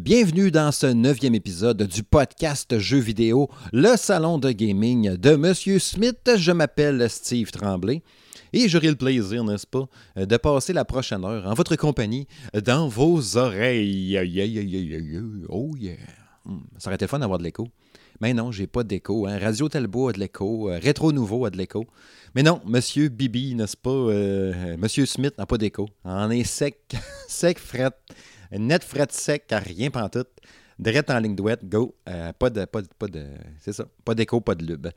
Bienvenue dans ce neuvième épisode du podcast Jeux vidéo, le salon de gaming de Monsieur Smith. Je m'appelle Steve Tremblay et j'aurai le plaisir, n'est-ce pas, de passer la prochaine heure en votre compagnie dans vos oreilles. Oh! Hmm, ça aurait été fun d'avoir de l'écho. Mais non, j'ai pas d'écho. Hein. Radio Talbot a de l'écho. Euh, Rétro Nouveau a de l'écho. Mais non, Monsieur Bibi, n'est-ce pas? Euh, Monsieur Smith n'a pas d'écho. On est sec, sec, fret, net fret sec, car rien tout. Direct en ligne douette, go. Euh, pas de, pas, pas de, c'est ça, pas d'écho, pas de lube.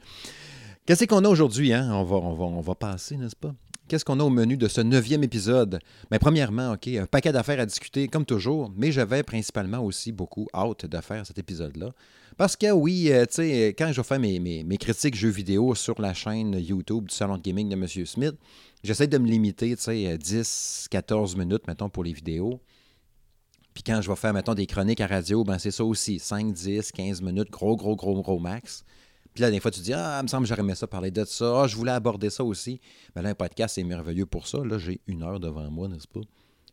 Qu'est-ce qu'on a aujourd'hui? Hein? On, va, on, va, on va passer, n'est-ce pas? Qu'est-ce qu'on a au menu de ce neuvième épisode? Mais premièrement, OK, un paquet d'affaires à discuter, comme toujours, mais j'avais principalement aussi beaucoup hâte de faire cet épisode-là. Parce que oui, euh, tu sais, quand je fais mes, mes, critiques jeux vidéo sur la chaîne YouTube du Salon de Gaming de M. Smith, j'essaie de me limiter, tu sais, 10, 14 minutes, mettons, pour les vidéos. Puis quand je vais faire, mettons, des chroniques à radio, ben c'est ça aussi, 5, 10, 15 minutes, gros, gros, gros, gros max. Puis là, des fois, tu dis, ah, il me semble que j'aurais aimé ça parler de ça. Ah, je voulais aborder ça aussi. Mais là, un podcast, c'est merveilleux pour ça. Là, j'ai une heure devant moi, n'est-ce pas?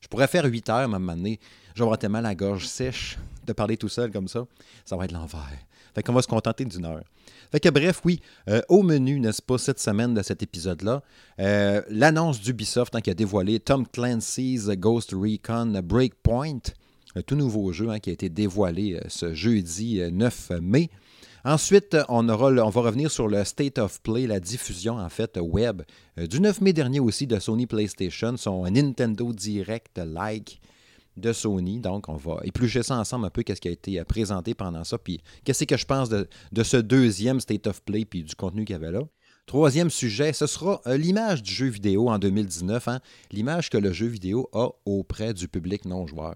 Je pourrais faire 8 heures, mais à un moment donné, j'aurais tellement la gorge sèche de parler tout seul comme ça. Ça va être l'envers. Fait qu'on va se contenter d'une heure. Fait que bref, oui, euh, au menu, n'est-ce pas, cette semaine de cet épisode-là, euh, l'annonce d'Ubisoft hein, qui a dévoilé Tom Clancy's Ghost Recon Breakpoint, un tout nouveau jeu hein, qui a été dévoilé euh, ce jeudi 9 mai. Ensuite, on, aura on va revenir sur le State of Play, la diffusion en fait web euh, du 9 mai dernier aussi de Sony PlayStation, son Nintendo Direct like de Sony. Donc, on va éplucher ça ensemble un peu, qu'est-ce qui a été euh, présenté pendant ça, puis qu'est-ce que je pense de, ce deuxième State of Play, puis du contenu qu'il y avait là. Troisième sujet, ce sera euh, l'image du jeu vidéo en 2019, hein. l'image que le jeu vidéo a auprès du public non-joueur.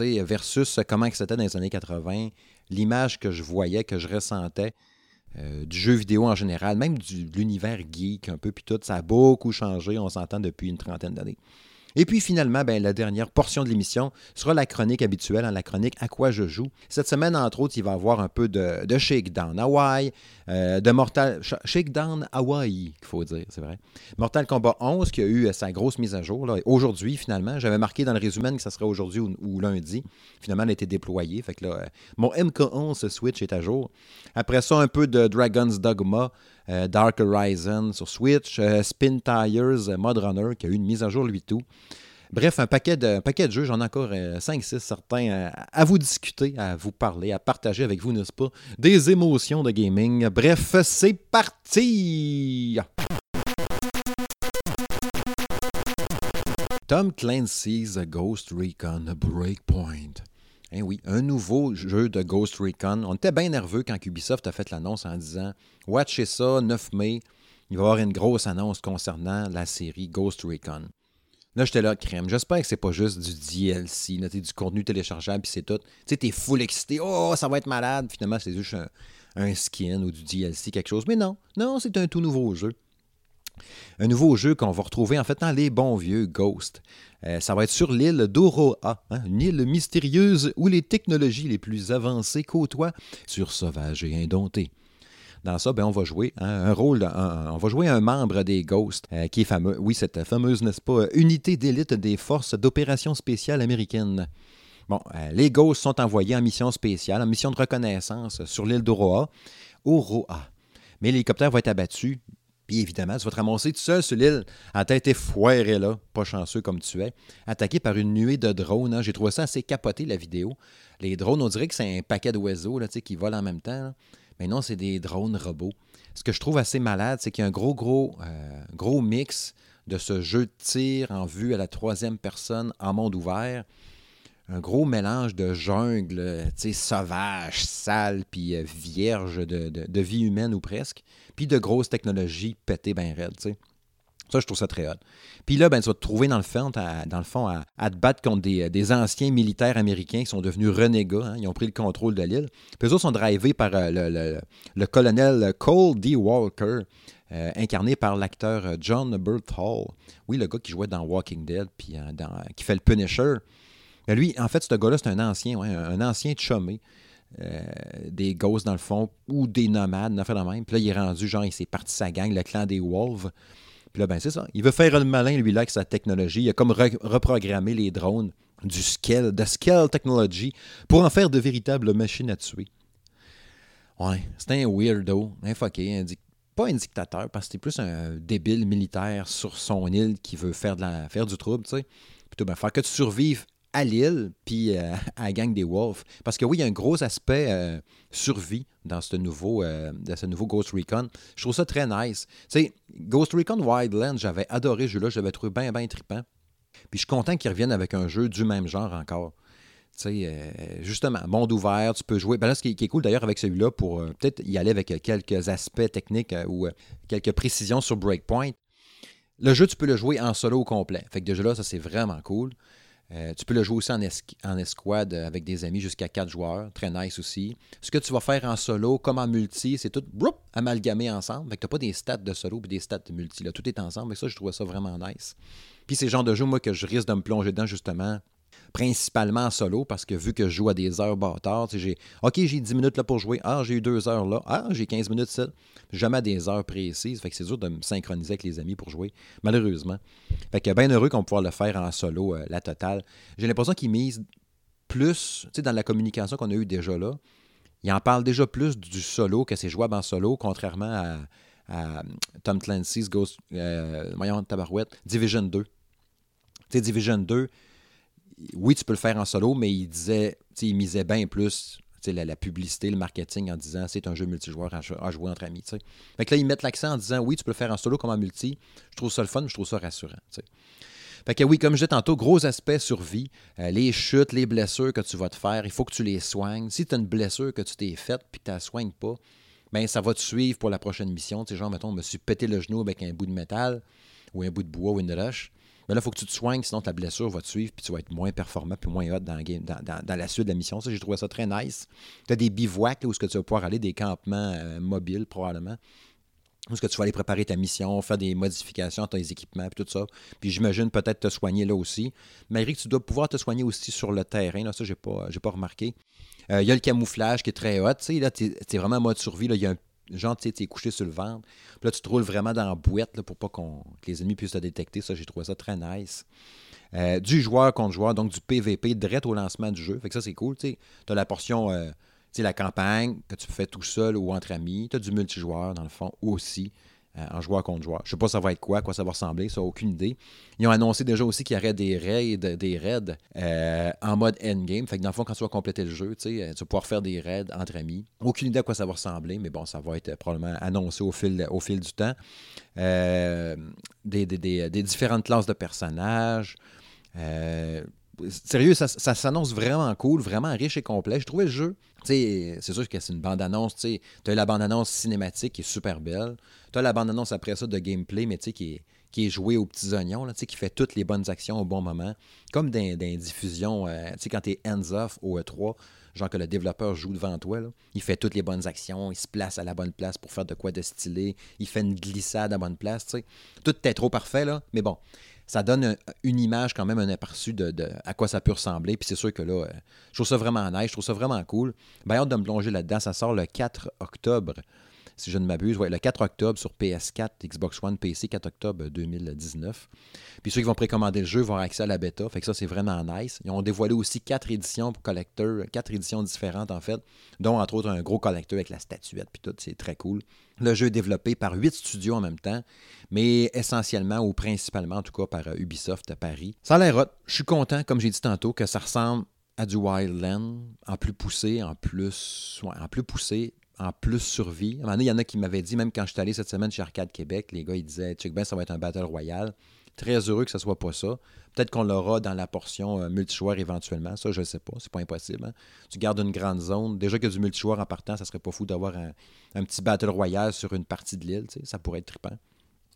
Versus comment c'était dans les années 80, l'image que je voyais, que je ressentais euh, du jeu vidéo en général, même de l'univers geek un peu, puis tout, ça a beaucoup changé, on s'entend depuis une trentaine d'années. Et puis finalement, ben, la dernière portion de l'émission sera la chronique habituelle, hein, la chronique À quoi je joue. Cette semaine, entre autres, il va y avoir un peu de, de Shakedown Hawaii, euh, de Mortal Shakedown Hawaii, qu'il faut dire, c'est vrai. Mortal Kombat 11 qui a eu sa grosse mise à jour aujourd'hui, finalement. J'avais marqué dans le résumé que ça serait aujourd'hui ou, lundi. Finalement, elle a été déployée. Fait que là, euh, mon MK11 Switch est à jour. Après ça, un peu de Dragon's Dogma. Euh, Dark Horizon sur Switch, euh, Spin Tires, euh, Mod Runner qui a eu une mise à jour lui tout. Bref, un paquet de, paquet de jeux, j'en ai encore 5-6 certains à, vous discuter, à vous parler, à partager avec vous, n'est-ce pas? Des émotions de gaming. Bref, c'est parti! Tom Clancy's Ghost Recon Breakpoint. Eh oui, un nouveau jeu de Ghost Recon. On était bien nerveux quand Ubisoft a fait l'annonce en disant Watchez ça, 9 mai, il va y avoir une grosse annonce concernant la série Ghost Recon. Là, j'étais là, crème. J'espère que c'est pas juste du DLC, du contenu téléchargeable, puis c'est tout. Tu sais, t'es full excité. Oh, ça va être malade. Finalement, c'est juste un, skin ou du DLC, quelque chose. Mais non, non, c'est un tout nouveau jeu. Un nouveau jeu qu'on va retrouver en fait dans les bons vieux Ghost. Euh, ça va être sur l'île d'Oroa, hein, une île mystérieuse où les technologies les plus avancées côtoient sur sauvage et indompté. Dans ça, ben, on va jouer hein, un rôle, on va jouer un membre des Ghosts, euh, qui est fameux, oui, cette fameuse, n'est-ce pas, unité d'élite des forces d'opération spéciales américaines. Bon, euh, les Ghosts sont envoyés en mission spéciale, en mission de reconnaissance sur l'île d'Oroa. Oroa. Mais l'hélicoptère va être abattu puis évidemment, tu vas te ramasser tout seul sur l'île, à tête foirée là, pas chanceux comme tu es, attaqué par une nuée de drones. Hein. J'ai trouvé ça assez capoté, la vidéo. Les drones, on dirait que c'est un paquet d'oiseaux qui volent en même temps. Mais non, c'est des drones robots. Ce que je trouve assez malade, c'est qu'il y a un gros, gros, euh, gros mix de ce jeu de tir en vue à la troisième personne en monde ouvert un gros mélange de jungle, sauvage, sale, puis euh, vierge de, vie humaine ou presque, puis de grosses technologies pétées bien raides. Ça, je trouve ça très hot. Puis là, ben, tu vas trouver dans le fond, à, dans le fond à, te battre contre des, anciens militaires américains qui sont devenus renégats. Hein. ils ont pris le contrôle de l'île. Puis eux sont drivés par euh, le, colonel Cole D. Walker, euh, incarné par l'acteur John Hall. Oui, le gars qui jouait dans Walking Dead, puis qui fait le Punisher lui, en fait, ce gars-là, c'est un ancien, un ancien chumé. Euh, des ghosts dans le fond ou des nomades, fait la même. Puis là, il est rendu, genre, il s'est parti sa gang, le clan des Wolves. Puis là, ben c'est ça. Il veut faire le malin, lui, là, avec sa technologie. Il a comme reprogrammé les drones du scale, de scale technology, pour en faire de véritables machines à tuer. Ouais, c'est un weirdo, un fucké, pas un dictateur, parce que c'est plus un débile militaire sur son île qui veut faire, de la, faire du trouble, tu sais. Plutôt bien faire que tu survives à l'île, puis euh, à la gang des Wolves. Parce que oui, il y a un gros aspect euh, survie dans ce, nouveau, euh, dans ce Ghost Recon. Je trouve ça très nice. Ghost Recon Wildlands, j'avais adoré ce jeu-là, je l'avais trouvé bien, bien trippant. Puis je suis content qu'ils reviennent avec un jeu du même genre encore. Tu sais, justement, monde ouvert, tu peux jouer. Ben ce qui est, cool d'ailleurs avec celui-là, pour peut-être y aller avec quelques aspects techniques ou quelques précisions sur Breakpoint, le jeu, tu peux le jouer en solo au complet. Fait que déjà là, ça c'est vraiment cool. Euh, tu peux le jouer aussi en, escouade avec des amis jusqu'à 4 joueurs. Très nice aussi. Ce que tu vas faire en solo, comme en multi, c'est tout amalgamé ensemble. Fait que tu n'as pas des stats de solo et des stats de multi. Là. Tout est ensemble. Et ça, je trouvais ça vraiment nice. Puis c'est le genre de jeu, moi, que je risque de me plonger dedans, justement, principalement en solo, parce que vu que je joue à des heures bâtards, j'ai OK, j'ai 10 minutes là pour jouer. Ah, j'ai eu 2 heures là. Ah, j'ai 15 minutes ça. Jamais à des heures précises. Fait que c'est dur de me synchroniser avec les amis pour jouer, malheureusement. Fait que bien heureux qu'on puisse le faire en solo, euh, la totale. J'ai l'impression qu'ils misent plus, tu sais, dans la communication qu'on a eue déjà là. Ils en parlent déjà plus du solo que c'est jouable en solo, contrairement à, Tom Clancy's Ghost, euh, voyons, Tabarouette, Division 2. Tu sais, Division 2, oui, tu peux le faire en solo, mais il disait, il misait bien plus la, la, publicité, le marketing en disant c'est un jeu multijoueur à, jouer entre amis. Fait que là, ils mettent l'accent en disant oui, tu peux le faire en solo comme en multi. Je trouve ça le fun, je trouve ça rassurant. Fait que oui, comme je disais tantôt, gros aspect survie. Euh, les chutes, les blessures que tu vas te faire, il faut que tu les soignes. Si tu as une blessure que tu t'es faite puis que tu ne la soignes pas, ben ça va te suivre pour la prochaine mission. Sais, genre, mettons, je me suis pété le genou avec un bout de métal ou un bout de bois ou une roche. Mais là, il faut que tu te soignes, sinon ta blessure va te suivre, puis tu vas être moins performant, puis moins hot dans, la suite de la mission. Ça, j'ai trouvé ça très nice. Tu as des bivouacs où ce que tu vas pouvoir aller, des campements euh, mobiles probablement. Où est-ce que tu vas aller préparer ta mission, faire des modifications à tes équipements, puis tout ça. Puis j'imagine peut-être te soigner là aussi. Malgré que tu dois pouvoir te soigner aussi sur le terrain. Là, ça, je n'ai pas, pas remarqué. Euh, il y a le camouflage qui est très hot. Tu sais, là, tu es, vraiment en mode survie. Il y a un genre, tu es couché sur le ventre. Là, tu te roules vraiment dans la boîte pour pas que les ennemis puissent te détecter. Ça, j'ai trouvé ça très nice. Euh, du joueur contre joueur, donc du PVP direct au lancement du jeu. Fait que ça, c'est cool. Tu as la portion, euh, la campagne que tu fais tout seul ou entre amis. Tu as du multijoueur, dans le fond, aussi. Euh, en joueur contre joueur. Je sais pas ça va être quoi, quoi ça va ressembler, ça aucune idée. Ils ont annoncé déjà aussi qu'il y aurait des raids, des raids euh, en mode endgame. Fait que dans le fond, quand tu vas compléter le jeu, euh, tu vas pouvoir faire des raids entre amis. Aucune idée à quoi ça va ressembler, mais bon, ça va être probablement annoncé au fil, au fil du temps. des, différentes classes de personnages. Sérieux, ça, s'annonce vraiment cool, vraiment riche et complet. Je trouvais le jeu c'est sûr que c'est une bande-annonce. Tu as la bande-annonce cinématique qui est super belle. Tu as la bande-annonce après ça de gameplay, mais qui est, qui est joué aux petits oignons, qui fait toutes les bonnes actions au bon moment. Comme dans, dans diffusion, euh, quand tu es hands-off au E3, genre que le développeur joue devant toi, il fait toutes les bonnes actions, il se place à la bonne place pour faire de quoi de stylé, il fait une glissade à la bonne place. Tout est trop parfait, là, mais bon ça donne une image quand même, un aperçu de, à quoi ça peut ressembler. Puis c'est sûr que là, euh, je trouve ça vraiment nice, je trouve ça vraiment cool. Ben, hâte de me plonger là-dedans. Ça sort le 4 octobre, si je ne m'abuse. Ouais, le 4 octobre sur PS4, Xbox One, PC, 4 octobre 2019. Puis ceux qui vont précommander le jeu vont avoir accès à la bêta. Fait que ça, c'est vraiment nice. Ils ont dévoilé aussi quatre éditions pour collecteurs, quatre éditions différentes en fait, dont entre autres un gros collecteur avec la statuette. Puis tout, c'est très cool. Le jeu est développé par huit studios en même temps, mais essentiellement ou principalement en tout cas par euh, Ubisoft à Paris. Ça a l'air hot. Je suis content, comme j'ai dit tantôt, que ça ressemble à du Wildland, en plus poussé, en plus, en plus poussé, en plus survie. À un il y en a qui m'avaient dit, même quand je suis allé cette semaine chez Arcade Québec, les gars, ils disaient, check ben, ça va être un Battle Royale. Très heureux que ce soit pas ça. Peut-être qu'on l'aura dans la portion euh, multijoueur éventuellement. Ça, je ne sais pas. C'est pas impossible. Hein. Tu gardes une grande zone. Déjà que du multijoueur en partant, ça serait pas fou d'avoir un, petit battle royale sur une partie de l'île. Ça pourrait être trippant.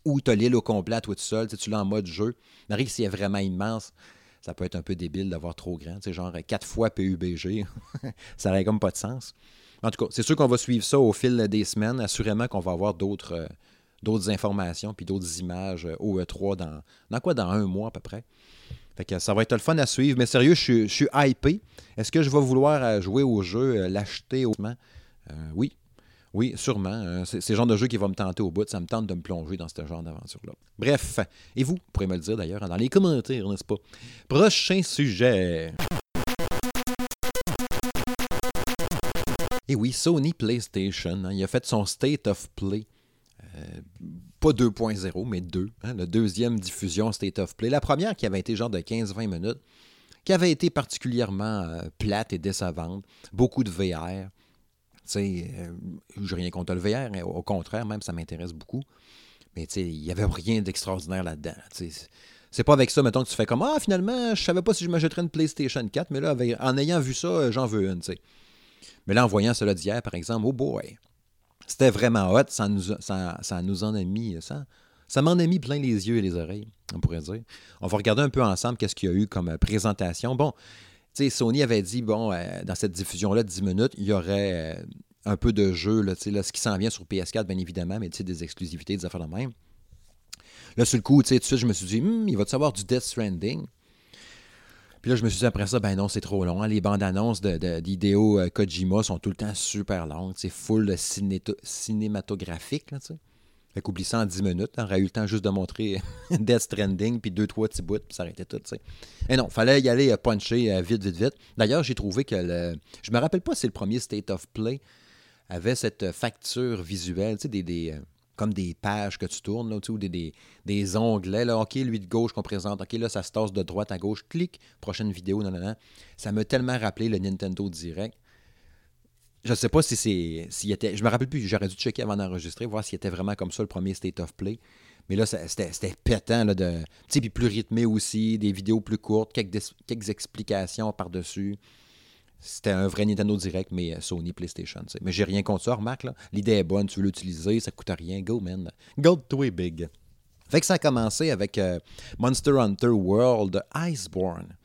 Ou tu as l'île au complet, toi tout seul. Tu l'as en mode jeu. Mais s'il est vraiment immense, ça peut être un peu débile d'avoir trop grand. Genre quatre fois PUBG. ça n'aurait comme pas de sens. En tout cas, c'est sûr qu'on va suivre ça au fil des semaines. Assurément qu'on va avoir d'autres. Euh, informations puis d'autres images euh, au E3 dans, dans quoi? Dans un mois à peu près. Fait que ça va être le fun à suivre. Mais sérieux, je suis, hypé. Est-ce que je vais vouloir euh, jouer au jeu, euh, l'acheter au oui. Oui, sûrement. C'est le genre de jeu qui va me tenter au bout. Ça me tente de me plonger dans ce genre d'aventure-là. Bref, et vous, vous pourrez me le dire d'ailleurs dans les commentaires, n'est-ce pas? Prochain sujet. Et oui, Sony PlayStation, hein, il a fait son State of Play. Euh, pas 2.0, mais 2. Hein, la deuxième diffusion State of Play. La première qui avait été genre de 15-20 minutes, qui avait été particulièrement euh, plate et décevante. Beaucoup de VR. Je euh, n'ai rien contre le VR, au contraire, même, ça m'intéresse beaucoup. Mais il n'y avait rien d'extraordinaire là-dedans. C'est pas avec ça, mettons, que tu fais comme Ah, finalement, je savais pas si je m'achèterais une PlayStation 4, mais là, en ayant vu ça, j'en veux une. Mais là, en voyant cela d'hier, par exemple, oh boy, c'était vraiment hot. Ça nous, en a mis. Ça, ça m'en a mis plein les yeux et les oreilles, on pourrait dire. On va regarder un peu ensemble qu'est-ce qu'il y a eu comme présentation. Bon, Sony avait dit, bon, euh, dans cette diffusion-là de 10 minutes, il y aurait euh, un peu de jeu, là, là, ce qui s'en vient sur PS4, bien évidemment, mais des exclusivités, des affaires de même. Là, sur le coup, tout de je me suis dit, hmm, il va te savoir du Death Stranding? Puis là, je me suis dit après ça, ben non, c'est trop long. Hein. Les bandes annonces d'idéo de, euh, Kojima sont tout le temps super longues. C'est full cinématographique. Là, fait qu'oublie ça en 10 minutes. On aurait eu le temps juste de montrer Death Stranding, puis deux, trois petits bouts, puis ça arrêtait tout. Et non, fallait y aller euh, puncher euh, vite, vite, vite. D'ailleurs, j'ai trouvé que le. Je me rappelle pas si le premier State of Play avait cette facture visuelle, tu sais, des, des, comme des pages que tu tournes, là, ou des, des, des, onglets. Là, OK, lui de gauche qu'on présente. OK, là, ça se tasse de droite à gauche. Clic, prochaine vidéo, non, non, non. Ça m'a tellement rappelé le Nintendo Direct je ne sais pas si c'est. S'il était. Je me rappelle plus, j'aurais dû checker avant d'enregistrer, voir s'il était vraiment comme ça le premier State of Play. Mais là, c'était pétant, là, de. Puis plus rythmé aussi, des vidéos plus courtes, quelques, quelques explications par-dessus. C'était un vrai Nintendo Direct, mais euh, Sony PlayStation. Mais j'ai rien contre ça, remarque. L'idée est bonne, tu veux l'utiliser, ça coûte rien. Go, man. Go to big. Fait que ça a commencé avec euh, Monster Hunter World Iceborne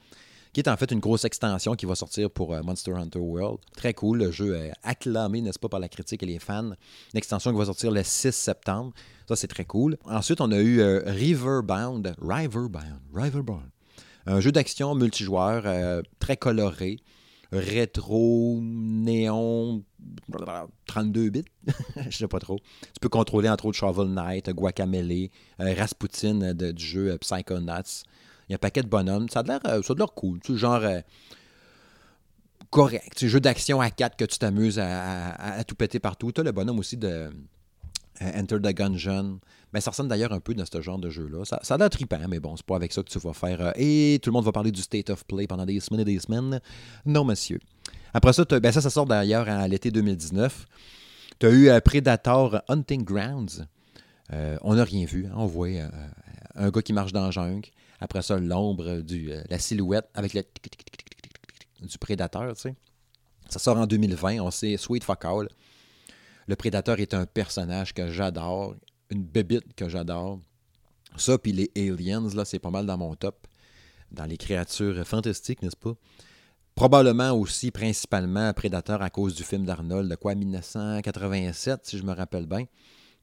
qui est en fait une grosse extension qui va sortir pour euh, Monster Hunter World. Très cool, le jeu est acclamé, n'est-ce pas, par la critique et les fans. Une extension qui va sortir le 6 septembre. Ça, c'est très cool. Ensuite, on a eu euh, Riverbound. Riverbound. Riverbound. Un jeu d'action multijoueur très coloré rétro, néon, 32 bits, je sais pas trop. Tu peux contrôler entre autres Shovel Knight, Guacamele, Rasputin du jeu Psychonauts. Il y a un paquet de bonhommes. Ça a l'air, euh, ça cool. Genre euh, correct. Tu jeu d'action à 4 que tu t'amuses à, tout péter partout. Tu as le bonhomme aussi de euh, Enter the Gungeon. Mais ça ressemble d'ailleurs un peu dans ce genre de jeu-là. Ça, ça a l'air mais bon, c'est pas avec ça que tu vas faire. et tout le monde va parler du State of Play pendant des semaines et des semaines. Non, monsieur. Après ça, ben ça, ça sort d'ailleurs à l'été 2019. Tu as eu Predator Hunting Grounds. on n'a rien vu. Hein. On voit un gars qui marche dans la jungle. Après ça, l'ombre, euh, la silhouette avec le du prédateur, tu sais. Ça sort en 2020, on sait Sweet Fuck. Le prédateur est un personnage que j'adore, une bébite que j'adore. Ça, puis les aliens, là, c'est pas mal dans mon top. Dans les créatures fantastiques, n'est-ce pas? Probablement aussi, principalement, Prédateur à cause du film d'Arnold, de quoi, 1987, si je me rappelle bien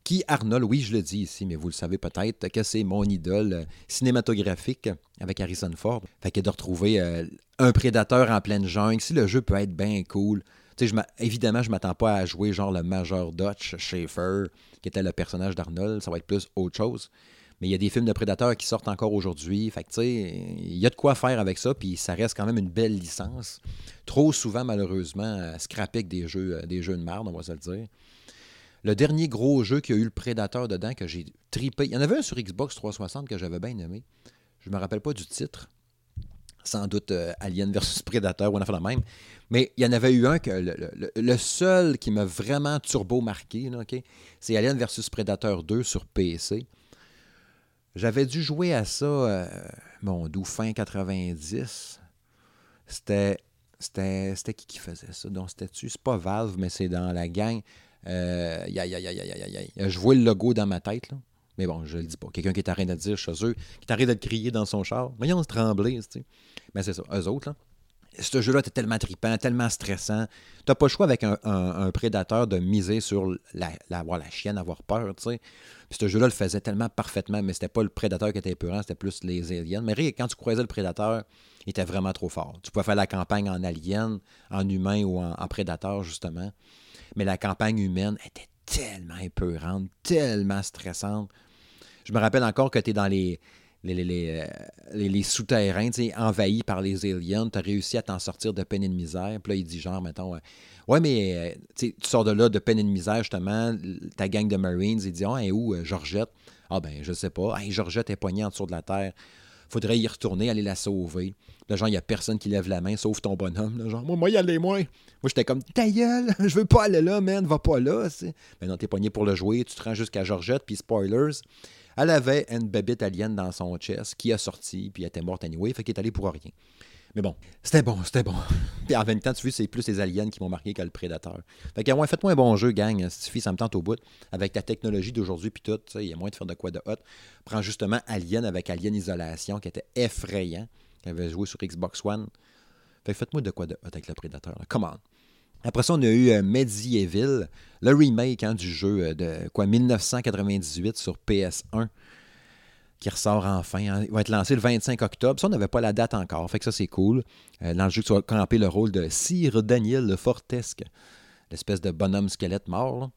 qui Arnold, oui, je le dis ici, mais vous le savez peut-être, que c'est mon idole cinématographique avec Harrison Ford. Fait que de retrouver euh, un prédateur en pleine jungle, si le jeu peut être bien cool. Évidemment, je m'attends pas à jouer genre le Major Dutch Schaefer, qui était le personnage d'Arnold. Ça va être plus autre chose. Mais il y a des films de prédateurs qui sortent encore aujourd'hui. Fait il y a de quoi faire avec ça, puis ça reste quand même une belle licence. Trop souvent, malheureusement, scrappé avec des jeux, euh, des jeux de merde, on va se le dire. Le dernier gros jeu qui a eu le Prédateur dedans, que j'ai tripé. Il y en avait un sur Xbox 360 que j'avais bien aimé. Je me rappelle pas du titre. Sans doute euh, Alien versus Predator ou a fait la même. Mais il y en avait eu un que le, seul qui m'a vraiment turbo marqué, c'est Alien versus Predator 2 sur PC. J'avais dû jouer à ça, euh, mon doux fin 90. C'était. C'était qui qui faisait ça? Donc, c'était-tu? C'est pas Valve, mais c'est dans la gang. Euh, je vois le logo dans ma tête, là. Mais bon, je le dis pas. Quelqu'un qui est arrêté de dire chez eux, qui est arrêté de crier dans son char. Voyons se trembler, tu. Mais c'est ça. Eux autres, là. Ce jeu-là était tellement trippant, tellement stressant. Tu n'as pas le choix avec un, prédateur de miser sur la, la chienne, avoir peur, tu sais. Puis ce jeu-là le faisait tellement parfaitement, mais c'était pas le prédateur qui était épeurant, c'était plus les aliens. Mais quand tu croisais le prédateur, il était vraiment trop fort. Tu pouvais faire la campagne en alien, en humain ou en prédateur, justement. Mais la campagne humaine était tellement épeurante, tellement stressante. Je me rappelle encore que tu es dans les, les, les, les, souterrains, envahis par les aliens. Tu réussi à t'en sortir de peine et de misère. Puis là, il dit genre, mettons, ouais, mais tu sors de là de peine et de misère, justement. Ta gang de Marines, il dit, oh, et où, Georgette? Ah ben, je sais pas. Hey, Georgette est poignée en dessous de la terre. Faudrait y retourner, aller la sauver. Là, genre, il n'y a personne qui lève la main, sauf ton bonhomme. Genre, moi, moi, y aller, moi. Moi, j'étais comme, ta gueule, je veux pas aller là, man, va pas là. Mais ben non, t'es poigné pour le jouer, tu te rends jusqu'à Georgette, puis spoilers, elle avait une bébête alien dans son chest qui a sorti, puis elle était morte anyway, fait qu'elle est allée pour rien. Mais bon, c'était bon, c'était bon. Puis en même temps, tu vois, c'est plus les aliens qui m'ont marqué que le prédateur. Fait que, ouais, faites-moi un bon jeu, gang. Si ça me tente au bout. Avec ta technologie d'aujourd'hui, puis tout, il y a moins de faire de quoi de hot. Prends justement Alien avec Alien Isolation, qui était effrayant, qui avait joué sur Xbox One. Fait faites-moi de quoi de hot avec le prédateur. Come on. Après ça, on a eu euh, Medieval, le remake hein, du jeu euh, de quoi 1998 sur PS1 qui ressort enfin. Hein. Il va être lancé le 25 octobre. Ça, on n'avait pas la date encore. Fait que ça, c'est cool. Euh, dans le jeu, tu vas camper le rôle de Sire Daniel le Fortesque, l'espèce de bonhomme squelette mort.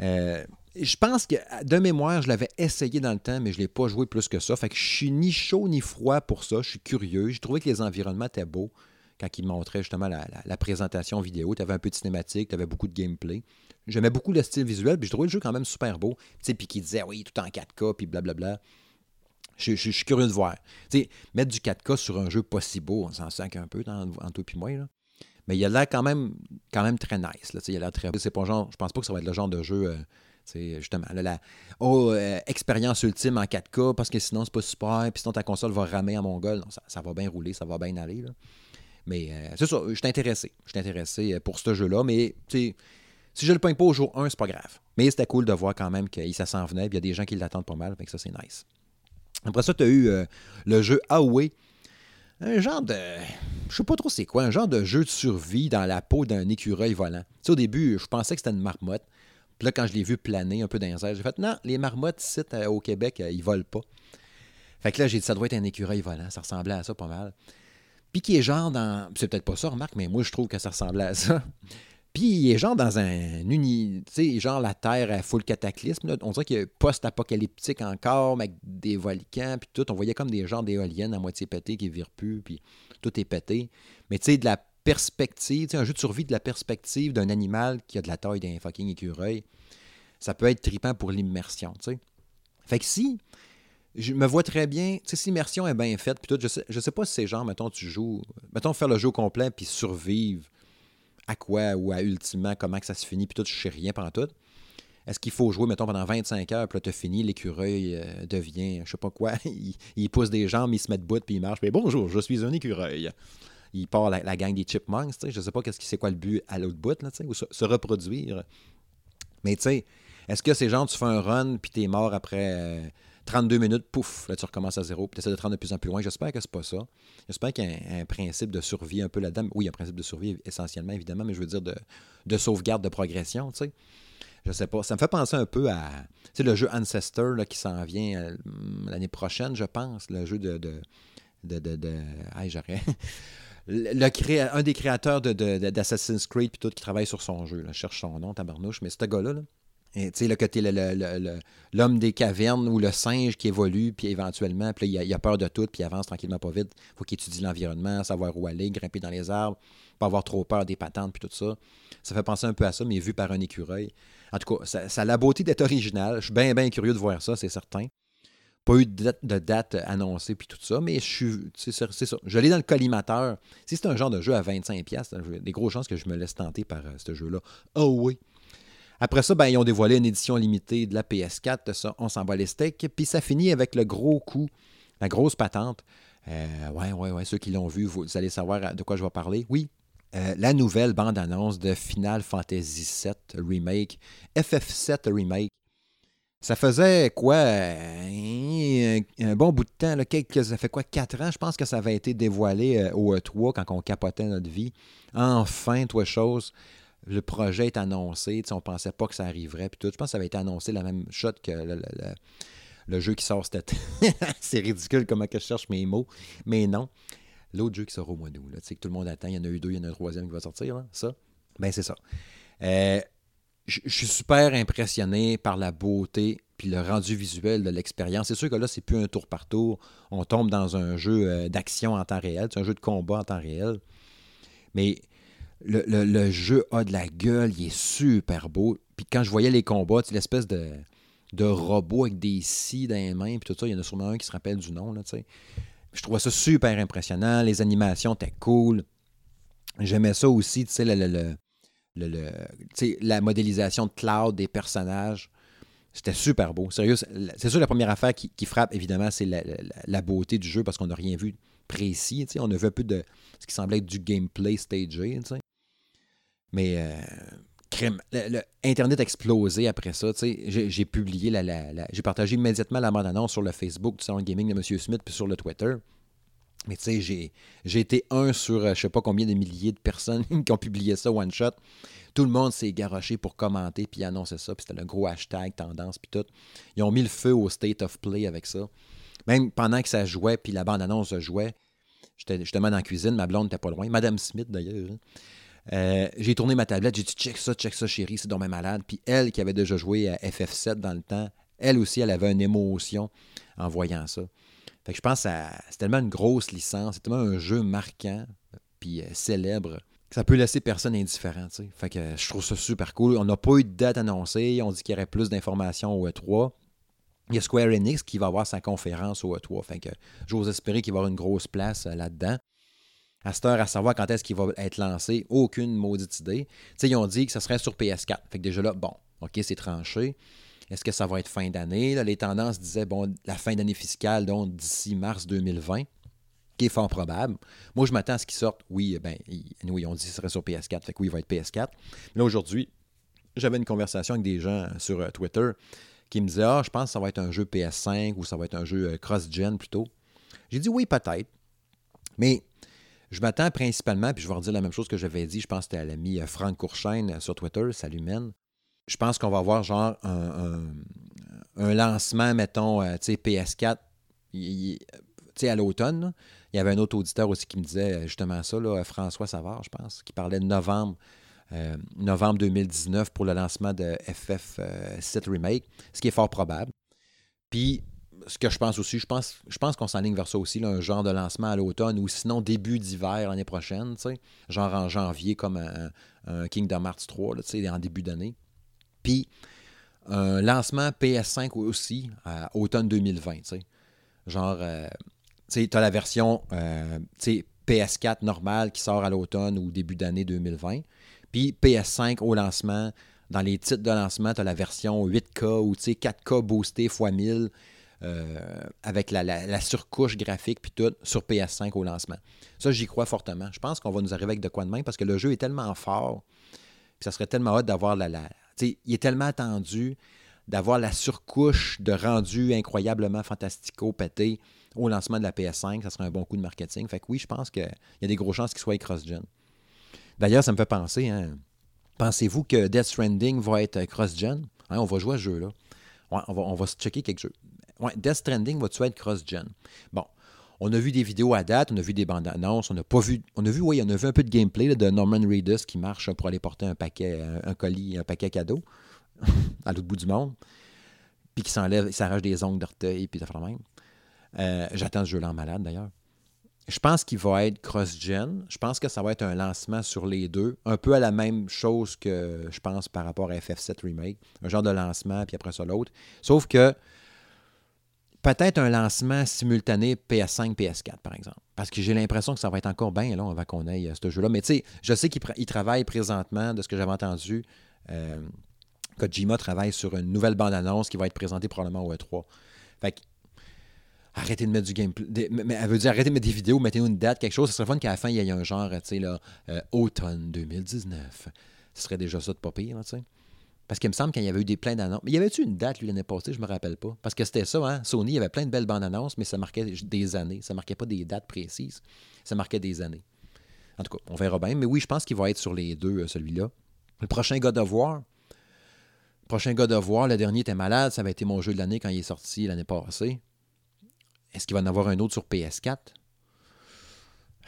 Euh, je pense que, de mémoire, je l'avais essayé dans le temps, mais je ne l'ai pas joué plus que ça. Fait que je suis ni chaud ni froid pour ça. Je suis curieux. J'ai trouvé que les environnements étaient beaux quand ils montraient justement la, présentation vidéo. Tu avais un peu de cinématique, tu avais beaucoup de gameplay. J'aimais beaucoup le style visuel, puis je trouvais le jeu quand même super beau. Tu puis qui disait, oui, tout en 4K, puis blablabla. Je, suis curieux de voir. mettre du 4K sur un jeu pas si beau, on s'en sac un peu entre toi et moi. Là. Mais il a l'air quand même, quand même très nice. Là, il a l'air très. C'est pas genre, je pense pas que ça va être le genre de jeu. euh, justement, la oh, euh, expérience ultime en 4K parce que sinon c'est pas super, puis sinon ta console va ramer en mongol. Non, ça, ça, va bien rouler, ça va bien aller. Là. Mais euh, c'est ça, je suis intéressé. Je suis intéressé pour ce jeu-là, mais si je le peins pas au jour 1, c'est pas grave. Mais c'était cool de voir quand même qu'il s'en venait, il y a des gens qui l'attendent pas mal, donc ça c'est nice. Après ça, tu as eu euh, le jeu Away. Un genre de. Je sais pas trop c'est quoi, un genre de jeu de survie dans la peau d'un écureuil volant. Tu sais, au début, je pensais que c'était une marmotte. Puis là, quand je l'ai vu planer un peu dans les airs, j'ai fait non, les marmottes ici euh, au Québec, euh, ils volent pas. Fait que là, j'ai dit ça doit être un écureuil volant. Ça ressemblait à ça pas mal. Puis qui est genre dans. C'est peut-être pas ça, remarque, mais moi, je trouve que ça ressemblait à ça. Puis il est genre dans un tu sais, genre la Terre à full cataclysme. On dirait qu'il est post-apocalyptique encore, mais avec des volcans, puis tout. On voyait comme des genres d'éoliennes à moitié pétées qui virent plus, puis tout est pété. Mais tu sais, de la perspective, un jeu de survie de la perspective d'un animal qui a de la taille d'un fucking écureuil, ça peut être tripant pour l'immersion, tu sais. Fait que si, je me vois très bien, tu sais, si l'immersion est bien faite, puis tout, je sais, je sais pas si c'est genre, mettons, tu joues, mettons, faire le jeu complet, puis survivre à quoi ou à ultimement comment que ça se finit, puis tout, je sais rien pendant tout. Est-ce qu'il faut jouer, mettons, pendant 25 heures, puis là, tu fini, l'écureuil euh, devient, je sais pas quoi, il, pousse des jambes, il se met debout, puis il marche, mais bonjour, je suis un écureuil. Il part la, gang des chipmunks, tu sais, je sais pas qu'est-ce c'est quoi le but à l'autre bout, là, tu sais, ou se, reproduire. Mais tu sais, est-ce que c'est genre, tu fais un run, puis es mort après... Euh, 32 minutes, pouf, là, tu recommences à zéro, puis tu essaies de te rendre de plus en plus loin. J'espère que c'est pas ça. J'espère qu'il y a un, principe de survie un peu là-dedans. Oui, il y a un principe de survie essentiellement, évidemment, mais je veux dire de, sauvegarde, de progression, tu sais. Je sais pas. Ça me fait penser un peu à tu sais, le jeu Ancestor là, qui s'en vient euh, l'année prochaine, je pense. Le jeu de. de, de, de, j'aurais. Le, un des créateurs d'Assassin's Creed puis tout qui travaille sur son jeu. Là. Je cherche son nom, tabarnouche, mais ce gars-là, là, sais, le côté l'homme des cavernes ou le singe qui évolue, puis éventuellement, puis il, a, peur de tout, puis il avance tranquillement pas vite. faut qu'il étudie l'environnement, savoir où aller, grimper dans les arbres, pas avoir trop peur des patentes, puis tout ça. Ça fait penser un peu à ça, mais vu par un écureuil. En tout cas, ça, a la beauté d'être original. Je suis bien, bien curieux de voir ça, c'est certain. Pas eu de date, annoncée, puis tout ça, mais je suis. C'est ça. Je l'ai dans le collimateur. Si c'est un genre de jeu à 25$, des grosses chances que je me laisse tenter par euh, ce jeu-là. Oh oui! Après ça, ben, ils ont dévoilé une édition limitée de la PS4, ça, on s'en bat les steaks. Puis ça finit avec le gros coup, la grosse patente. Euh, ouais, ouais, ouais, ceux qui l'ont vu, vous, allez savoir de quoi je vais parler. Oui, euh, la nouvelle bande-annonce de Final Fantasy VII Remake, FF7 Remake. Ça faisait quoi un, bon bout de temps, là, ça fait quoi quatre ans, je pense que ça avait été dévoilé euh, au E3 quand on capotait notre vie. Enfin, toi chose le projet est annoncé, on pensait pas que ça arriverait, puis tout. Je pense que ça avait été annoncé la même shot que le, jeu qui sort C'est ridicule comment je cherche mes mots, mais non. L'autre jeu qui sort au mois d'août, que tout le monde attend, il y en a eu deux, il y en a un troisième qui va sortir, ça. Ben c'est ça. Euh, je suis super impressionné par la beauté puis le rendu visuel de l'expérience. C'est sûr que là, c'est plus un tour par tour. On tombe dans un jeu euh, d'action en temps réel. C'est un jeu de combat en temps réel. Mais le, jeu a de la gueule, il est super beau. Puis quand je voyais les combats, l'espèce de, de robot avec des scies dans les mains, puis tout ça, il y en a sûrement un qui se rappelle du nom, Je trouvais ça super impressionnant. Les animations étaient cool. J'aimais ça aussi, tu sais, le, la modélisation de cloud des personnages. C'était super beau. Sérieux, c'est sûr, la première affaire qui, frappe, évidemment, c'est la, beauté du jeu parce qu'on n'a rien vu précis. On a vu un peu de ce qui semblait être du gameplay stagé. Mais euh, crème, le, Internet a explosé après ça. J'ai publié, la, j'ai partagé immédiatement la bande-annonce sur le Facebook du salon gaming de M. Smith puis sur le Twitter. Mais tu sais, j'ai été un sur euh, je sais pas combien de milliers de personnes qui ont publié ça one shot. Tout le monde s'est garoché pour commenter puis annoncer ça. Puis c'était le gros hashtag tendance puis tout. Ils ont mis le feu au state of play avec ça. Même pendant que ça jouait puis la bande-annonce jouait, j'étais justement dans la cuisine, ma blonde n'était pas loin. Madame Smith d'ailleurs. Hein. Euh, j'ai tourné ma tablette, j'ai dit check ça, check ça, chérie, c'est dommage malade. Puis elle, qui avait déjà joué à FF7 dans le temps, elle aussi, elle avait une émotion en voyant ça. Fait que je pense que c'est tellement une grosse licence, c'est tellement un jeu marquant, puis euh, célèbre, que ça peut laisser personne indifférent. Fait que je trouve ça super cool. On n'a pas eu de date annoncée, on dit qu'il y aurait plus d'informations au E3. Il y a Square Enix qui va avoir sa conférence au E3. Fait que j'ose espérer qu'il va avoir une grosse place euh, là-dedans. À cette heure, à savoir quand est-ce qu'il va être lancé, aucune maudite idée. ils ont dit que ce serait sur PS4. Fait que déjà là, bon, OK, c'est tranché. Est-ce que ça va être fin d'année? Les tendances disaient, bon, la fin d'année fiscale, donc d'ici mars 2020, qui est fort probable. Moi, je m'attends à ce qu'il sorte. Oui, ben, nous, ils ont dit que ce serait sur PS4, fait que oui, il va être PS4. Mais là, aujourd'hui, j'avais une conversation avec des gens sur euh, Twitter qui me disaient, ah, je pense que ça va être un jeu PS5 ou ça va être un jeu euh, cross-gen plutôt. J'ai dit, oui, peut-être. Mais je m'attends principalement, puis je vais redire la même chose que j'avais dit, je pense que c'était à l'ami euh, Franck Courchaine sur Twitter, salut men je pense qu'on va avoir genre un, lancement, mettons, euh, PS4 à l'automne. Il y avait un autre auditeur aussi qui me disait euh, justement ça, François Savard, je pense, qui parlait de novembre, euh, novembre 2019 pour le lancement de FF7 Remake, ce qui est fort probable. Puis, ce que je pense aussi, je pense, je pense qu'on s'enligne vers ça aussi, un genre de lancement à l'automne ou sinon début d'hiver l'année prochaine, genre en janvier comme un, Kingdom Hearts 3, en début d'année. Puis un lancement PS5 aussi à automne 2020. Genre, euh, tu as la version euh, PS4 normale qui sort à l'automne ou début d'année 2020. Puis PS5 au lancement, dans les titres de lancement, tu as la version 8K ou 4K boosté x 1000 euh, avec la, surcouche graphique puis tout sur PS5 au lancement. Ça, j'y crois fortement. Je pense qu'on va nous arriver avec de quoi de même parce que le jeu est tellement fort. Puis ça serait tellement hot d'avoir la, il est tellement attendu d'avoir la surcouche de rendu incroyablement fantastico pété au lancement de la PS5. Ça serait un bon coup de marketing. Fait que oui, je pense qu'il y a des grosses chances qu'il soit cross-gen. D'ailleurs, ça me fait penser, hein, pensez-vous que Death Stranding va être cross-gen? Hein, on va jouer à ce jeu-là. on, va, se checker quelques jeux. Death Stranding va-tu être cross-gen? Bon, on a vu des vidéos à date, on a vu des bandes annonces, on n'a pas vu. On a vu, oui, on a vu un peu de gameplay de Norman Reedus qui marche pour aller porter un paquet, un, colis, un paquet cadeau à l'autre bout du monde. Puis qui s'enlève, s'arrache des ongles d'orteil, puis ça fait même. Euh, j'attends ce jeu-là en malade d'ailleurs. Je pense qu'il va être cross-gen. Je pense que ça va être un lancement sur les deux. Un peu à la même chose que je pense par rapport à FF7 Remake. Un genre de lancement, puis après ça l'autre. Sauf que peut-être un lancement simultané PS5, PS4, par exemple. Parce que j'ai l'impression que ça va être encore bien long avant qu'on aille à ce jeu-là. Mais tu sais, je sais qu'il travaille présentement, de ce que j'avais entendu. Euh, Kojima travaille sur une nouvelle bande-annonce qui va être présentée probablement au E3. Fait arrêtez de mettre du gameplay. mais elle veut dire arrêtez de mettre des vidéos, mettez-nous une date, quelque chose. Ce serait fun qu'à la fin, il y ait un genre, tu sais, là, euh, automne 2019. Ce serait déjà ça de pas pire, tu sais. Parce qu'il me semble qu'il y avait eu des plein d'annonces. Mais y avait-tu une date, lui, l'année passée? Je me rappelle pas. Parce que c'était ça, hein? Sony, il y avait plein de belles bandes annonces, mais ça marquait des années. Ça marquait pas des dates précises. Ça marquait des années. En tout cas, on verra bien. Mais oui, je pense qu'il va être sur les deux, euh, celui-là. Le prochain God of War. Le prochain God of War, le dernier était malade. Ça avait été mon jeu de l'année quand il est sorti l'année passée. Est-ce qu'il va en avoir un autre sur PS4?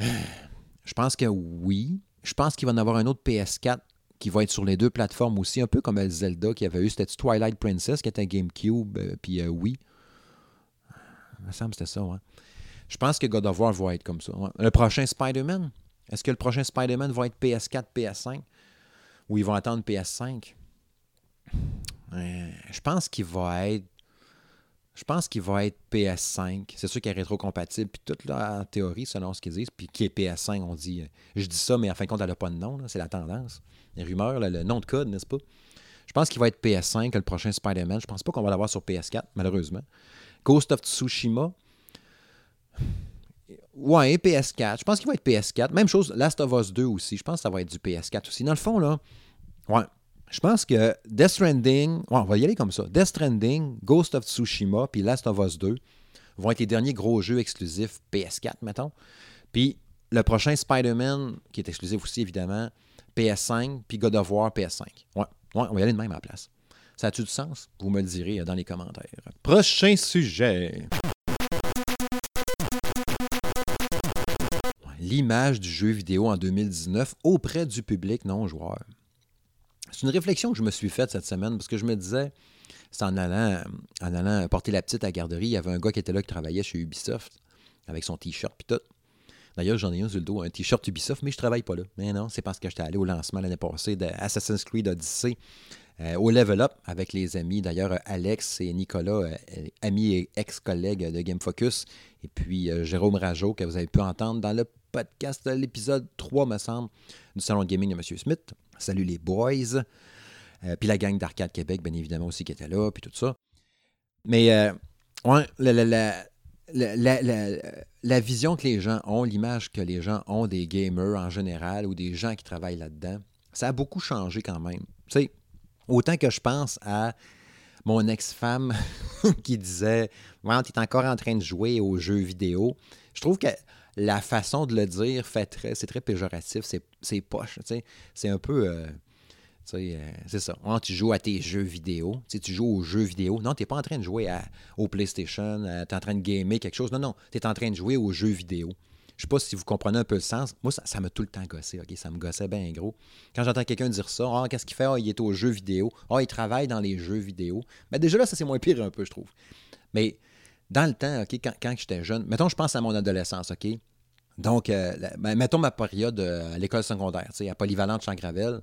Je pense que oui. Je pense qu'il va en avoir un autre PS4 qui va être sur les deux plateformes aussi, un peu comme Zelda qui avait eu. C'était Twilight Princess qui était GameCube, euh, puis euh, oui? Il me semble que c'était ça. Je pense que God of War va être comme ça. Le prochain Spider-Man, est-ce que le prochain Spider-Man va être PS4, PS5 ou ils vont attendre PS5? Euh, je pense qu'il va être. Je pense qu'il va être PS5. C'est sûr qu'il est rétro-compatible, puis toute la théorie, selon ce qu'ils disent, puis qui est PS5, on dit. Je dis ça, mais en fin de compte, elle n'a pas de nom, c'est la tendance. Les rumeurs, le nom de code, n'est-ce pas? Je pense qu'il va être PS5, le prochain Spider-Man. Je pense pas qu'on va l'avoir sur PS4, malheureusement. Ghost of Tsushima. Ouais, PS4. Je pense qu'il va être PS4. Même chose, Last of Us 2 aussi. Je pense que ça va être du PS4 aussi. Dans le fond, là, ouais, je pense que Death Stranding, on va y aller comme ça. Death Stranding, Ghost of Tsushima, puis Last of Us 2 vont être les derniers gros jeux exclusifs PS4, mettons. Puis le prochain Spider-Man, qui est exclusif aussi, évidemment, PS5, puis God of War, PS5. Ouais, ouais on va y aller de même à la place. Ça a-tu du sens? Vous me le direz dans les commentaires. Prochain sujet. L'image du jeu vidéo en 2019 auprès du public non-joueur. C'est une réflexion que je me suis faite cette semaine parce que je me disais, c'est en allant, en allant porter la petite à la garderie, il y avait un gars qui était là qui travaillait chez Ubisoft avec son t-shirt puis tout. D'ailleurs, j'en ai un sur le dos, un t-shirt Ubisoft, mais je travaille pas là. Mais non, c'est parce que j'étais allé au lancement l'année passée d'Assassin's Creed Odyssey euh, au Level Up avec les amis. D'ailleurs, Alex et Nicolas, euh, amis et ex-collègues de Game Focus, et puis euh, Jérôme Rajo, que vous avez pu entendre dans le podcast, l'épisode 3, me semble, du Salon Gaming de M. Smith. Salut les boys. Euh, puis la gang d'Arcade Québec, bien évidemment, aussi qui était là, puis tout ça. Mais, euh, ouais, la, vision que les gens ont, l'image que les gens ont des gamers en général ou des gens qui travaillent là-dedans, ça a beaucoup changé quand même. Tu sais, autant que je pense à mon ex-femme qui disait Ouais, tu es encore en train de jouer aux jeux vidéo. Je trouve que la façon de le dire fait très, c'est très péjoratif, c'est poche. C'est un peu. Euh, euh, c'est ça. tu joues à tes jeux vidéo. tu joues aux jeux vidéo. Non, tu n'es pas en train de jouer à, au PlayStation. tu es en train de gamer quelque chose. Non, non. Tu es en train de jouer aux jeux vidéo. Je sais pas si vous comprenez un peu le sens. Moi, ça m'a tout le temps gossé. OK? Ça me gossait bien gros. Quand j'entends quelqu'un dire ça, ah, qu'est-ce qu'il fait? Ah, il est aux jeux vidéo. Ah, il travaille dans les jeux vidéo. Mais déjà là, ça, c'est moins pire un peu, je trouve. Mais dans le temps, OK, quand, j'étais jeune, mettons, je pense à mon adolescence, OK? Donc, euh, ben, mettons ma période euh, à l'école secondaire, à Polyvalente Champ-Gravel,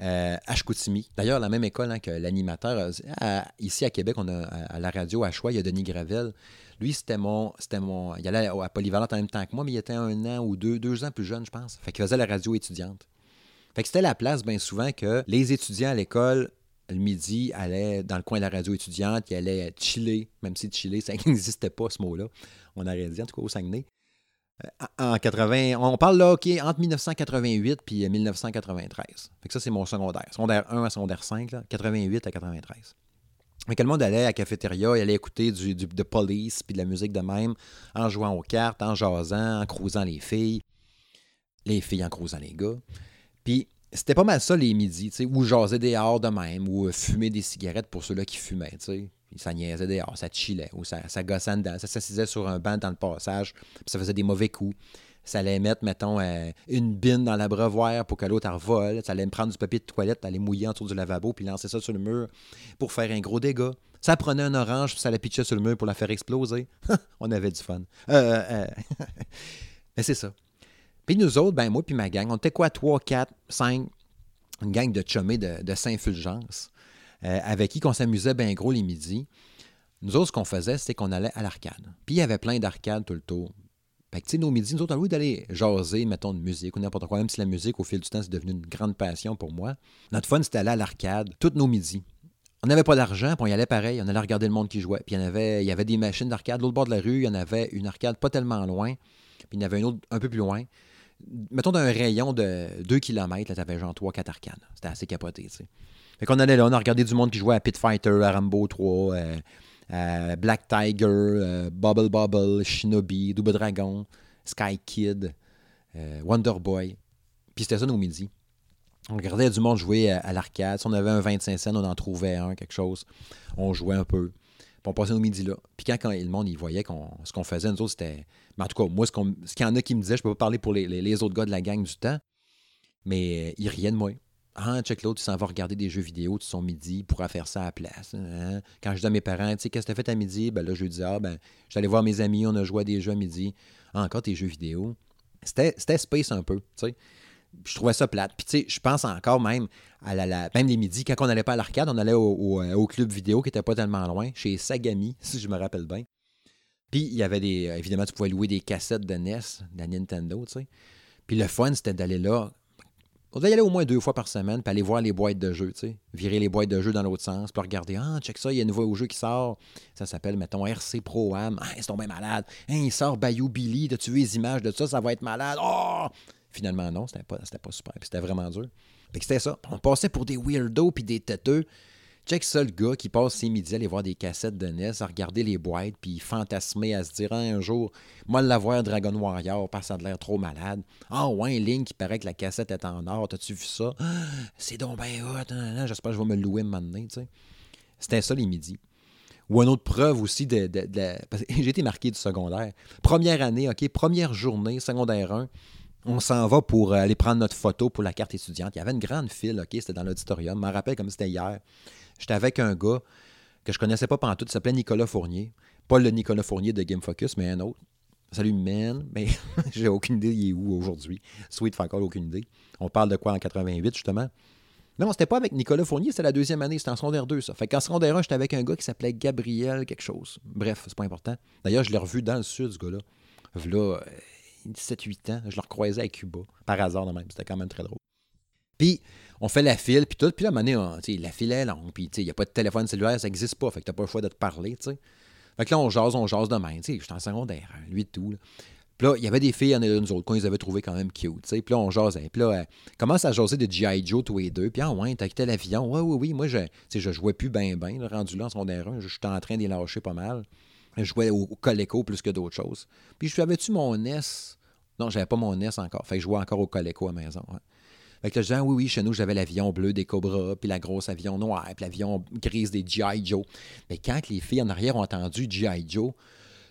euh, à Chicoutimi. D'ailleurs, la même école hein, que l'animateur. ici à Québec, on a à la radio à Choix, il y a Denis Gravel. Lui, c'était mon, c'était mon. Il allait à Polyvalente en même temps que moi, mais il était un an ou deux, deux ans plus jeune, je pense. Fait qu'il faisait la radio étudiante. Fait c'était la place, bien souvent, que les étudiants à l'école le midi, allaient dans le coin de la radio étudiante, ils allaient chiller, même si chiller, ça n'existait pas ce mot-là. On aurait dit, en tout cas au Saguenay. Euh, en 80, on parle là, OK, entre 1988 puis 1993. Fait que ça, c'est mon secondaire. Secondaire 1 à secondaire 5, 88 à 93. Mais que le monde allait à la cafétéria, il allait écouter du, de police puis de la musique de même, en jouant aux cartes, en jasant, en crousant les filles. Les filles en crousant les gars. Puis c'était pas mal ça les midis, tu sais, ou jaser dehors de même, ou fumer des cigarettes pour ceux-là qui fumaient, tu sais ça niaisait dehors, ça chillait, ou ça, ça gossait dedans, ça s'assisait sur un banc dans le passage, puis ça faisait des mauvais coups. Ça allait mettre, mettons, euh, une bine dans l'abreuvoir pour que l'autre revole. Ça allait me prendre du papier de toilette, aller mouiller autour du lavabo, puis lancer ça sur le mur pour faire un gros dégât. Ça prenait un orange, puis ça la pitchait sur le mur pour la faire exploser. On avait du fun. Euh, euh, Mais c'est ça. Puis nous autres, ben moi puis ma gang, on était quoi, 3, 4, 5, une gang de chummés de, Saint-Fulgence. Euh, avec qui on s'amusait bien gros les midis. Nous autres, ce qu'on faisait, c'était qu'on allait à l'arcade. Puis il y avait plein d'arcades tout le tour. Fait que, tu sais, nos midis, nous autres, on lieu d'aller jaser, mettons, de musique ou n'importe quoi, même si la musique, au fil du temps, c'est devenu une grande passion pour moi. Notre fun, c'était aller à l'arcade, toutes nos midis. On n'avait pas d'argent, puis on y allait pareil. On allait regarder le monde qui jouait. Puis il y, avait, il y avait des machines d'arcade. L'autre bord de la rue, il y en avait une arcade pas tellement loin. Puis il y en avait une autre un peu plus loin. Mettons, d'un rayon de 2 km, tu avais genre 3-4 arcades. C'était assez capoté, tu sais. Fait qu'on allait là, on a regardé du monde qui jouait à Pit Fighter, à Rambo 3, euh, Black Tiger, euh, Bubble Bubble, Shinobi, Double Dragon, Sky Kid, euh, Wonder Boy. Puis c'était ça nos midis. On regardait du monde jouer à, l'arcade. Si on avait un 25 cents, on en trouvait un, quelque chose. On jouait un peu. Puis on passait nos midis là. Puis quand, le monde il voyait ce qu'on faisait, nous autres, c'était. Mais en tout cas, moi, ce, qu'il y en a qui me disaient, je peux pas parler pour les, autres gars de la gang du temps, mais ils riaient de moi. Ah, check l'autre, tu s'en va regarder des jeux vidéo de son midi, il pourra faire ça à la place. Hein. Quand je dis à mes parents, tu sais, qu'est-ce que tu as fait à midi? Ben là, je dis, ah, ben, j'allais voir mes amis, on a joué à des jeux à midi. Ah, encore tes jeux vidéo. C'était space un peu, tu sais. Je trouvais ça plate. Puis, tu sais, je pense encore même à la, même les midis, quand on n'allait pas à l'arcade, on allait au, au, club vidéo qui n'était pas tellement loin, chez Sagami, si je me rappelle bien. Puis, il y avait des. Évidemment, tu pouvais louer des cassettes de NES, de la Nintendo, tu sais. Puis, le fun, c'était d'aller là on devait y aller au moins deux fois par semaine, puis aller voir les boîtes de jeux, tu sais. Virer les boîtes de jeux dans l'autre sens, puis regarder, ah, check ça, il y a un nouveau jeu qui sort. Ça s'appelle, mettons, RC Pro Am. Ah, ils sont bien malades. Hein, il sort Bayou Billy, as-tu vu les images de ça, ça va être malade. Oh! Finalement, non, c'était pas, pas super, puis c'était vraiment dur. Fait que c'était ça. On passait pour des weirdos puis des têteux. Check ça, le gars qui passe ses midis à aller voir des cassettes de NES, à regarder les boîtes, puis fantasmer, à se dire ah, un jour, moi, l'avoir Dragon Warrior, parce que ça a l'air trop malade. Ah, ouais, Link, qui paraît que la cassette est en or, t'as-tu vu ça? c'est donc hot, j'espère que je vais me louer maintenant, tu sais. C'était ça les midis. Ou une autre preuve aussi de. de, J'ai été marqué du secondaire. Première année, OK, première journée, secondaire 1 on s'en va pour aller prendre notre photo pour la carte étudiante. Il y avait une grande file, OK, c'était dans l'auditorium. Je me rappelle comme c'était hier. J'étais avec un gars que je connaissais pas pendant tout, il s'appelait Nicolas Fournier. Pas le Nicolas Fournier de Game Focus, mais un autre. Salut, man. Mais j'ai aucune idée, il est où aujourd'hui. Sweet fait encore aucune idée. On parle de quoi en 88, justement? Non, c'était pas avec Nicolas Fournier, c'était la deuxième année, c'était en secondaire 2, ça. Fait qu'en secondaire 1, j'étais avec un gars qui s'appelait Gabriel quelque chose. Bref, c'est pas important. D'ailleurs, je l'ai revu dans le sud, ce gars-là. Là, 7-8 ans, je le recroisais à Cuba, par hasard de même. C'était quand même très drôle. Puis, on fait la file, puis tout. Puis là, à un moment donné, la file est longue, puis il n'y a pas de téléphone cellulaire, ça n'existe pas. Fait que t'as pas le choix de te parler, tu sais. Fait que là, on jase, on jase de même. Tu sais, j'étais en secondaire, lui de tout. Là. Puis là, il y avait des filles, il y en a nous autres, qu'on les avait trouvées quand même cute. Tu sais. Puis là, on jasait. Puis là, euh, commence à jaser de G.I. Joe tous les deux. Puis ah ouais, t'as quitté l'avion. Ouais, oui, oui. Moi, je, je jouais plus bien, bien. Rendu là en secondaire 1, j'étais en train d'y lâcher pas mal. Je jouais au, Coleco plus que d'autres choses. Puis je avais-tu mon NES? Non, j'avais pas mon NES encore. Fait que je jouais encore au Coleco à maison. Fait que je disais, oui, oui, chez nous, j'avais l'avion bleu des Cobras, puis la grosse avion noir, puis l'avion grise des G.I. Joe. Mais quand les filles en arrière ont entendu G.I. Joe,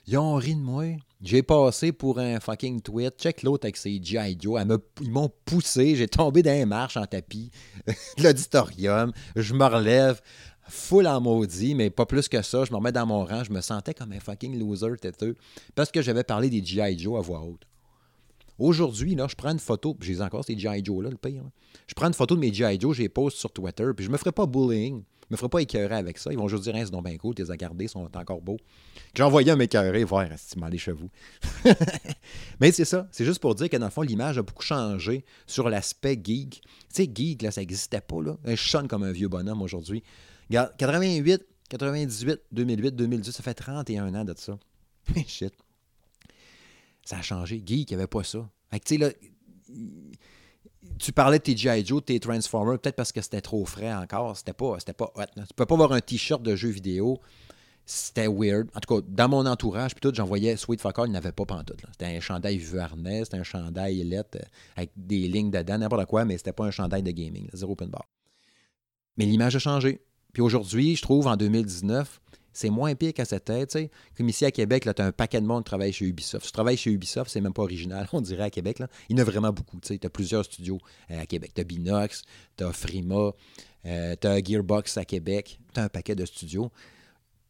ils ont ri de moi. J'ai passé pour un fucking tweet. Check l'autre avec ses G.I. Joe. ils m'ont poussé. J'ai tombé dans les marches en tapis. L'auditorium. Je me relève. Full en maudit, mais pas plus que ça. Je me remets dans mon rang. Je me sentais comme un fucking loser têteux. Parce que j'avais parlé des G.I. Joe à voix haute. Aujourd'hui, là, je prends une photo, puis j'ai encore ces G.I. Joe là, le pire. Je prends une photo de mes G.I. Joe, je les poste sur Twitter, puis je me ferai pas bullying. Je me ferai pas écœurer avec ça. Ils vont juste dire, hein, c'est donc bien cool, les as gardés, sont encore beaux. J'ai envoyé un m'écœurer, voir si les chevaux. Mais c'est ça. C'est juste pour dire que dans le fond, l'image a beaucoup changé sur l'aspect geek. Tu sais, geek, là, ça n'existait pas. Là. Je sonne comme un vieux bonhomme aujourd'hui. 88, 98, 2008, 2010, ça fait 31 ans de ça. Shit ça a changé. Il n'y avait pas ça. là, tu parlais de tes G.I. Joe, tes Transformers, peut-être parce que c'était trop frais encore. C'était pas, c'était pas hot. Tu peux pas avoir un t-shirt de jeu vidéo. C'était weird. En tout cas, dans mon entourage, puis tout, j'en voyais Sweet Fucker, il n'avait pas pantoute. C'était un chandail Vuarnet, c'était un chandail LED euh, avec des lignes dedans, n'importe quoi, mais c'était pas un chandail de gaming, zéro open bar. Mais l'image a changé. Puis aujourd'hui, je trouve, en 2019, c'est moins pire qu'à cette tête. Comme ici à Québec, tu as un paquet de monde qui travaille chez Ubisoft. Si tu travailles chez Ubisoft, c'est même pas original, on dirait à Québec. Là. Il y en a vraiment beaucoup. Tu as plusieurs studios euh, à Québec. Tu as Binox, tu as Frima, euh, tu as Gearbox à Québec. Tu as un paquet de studios.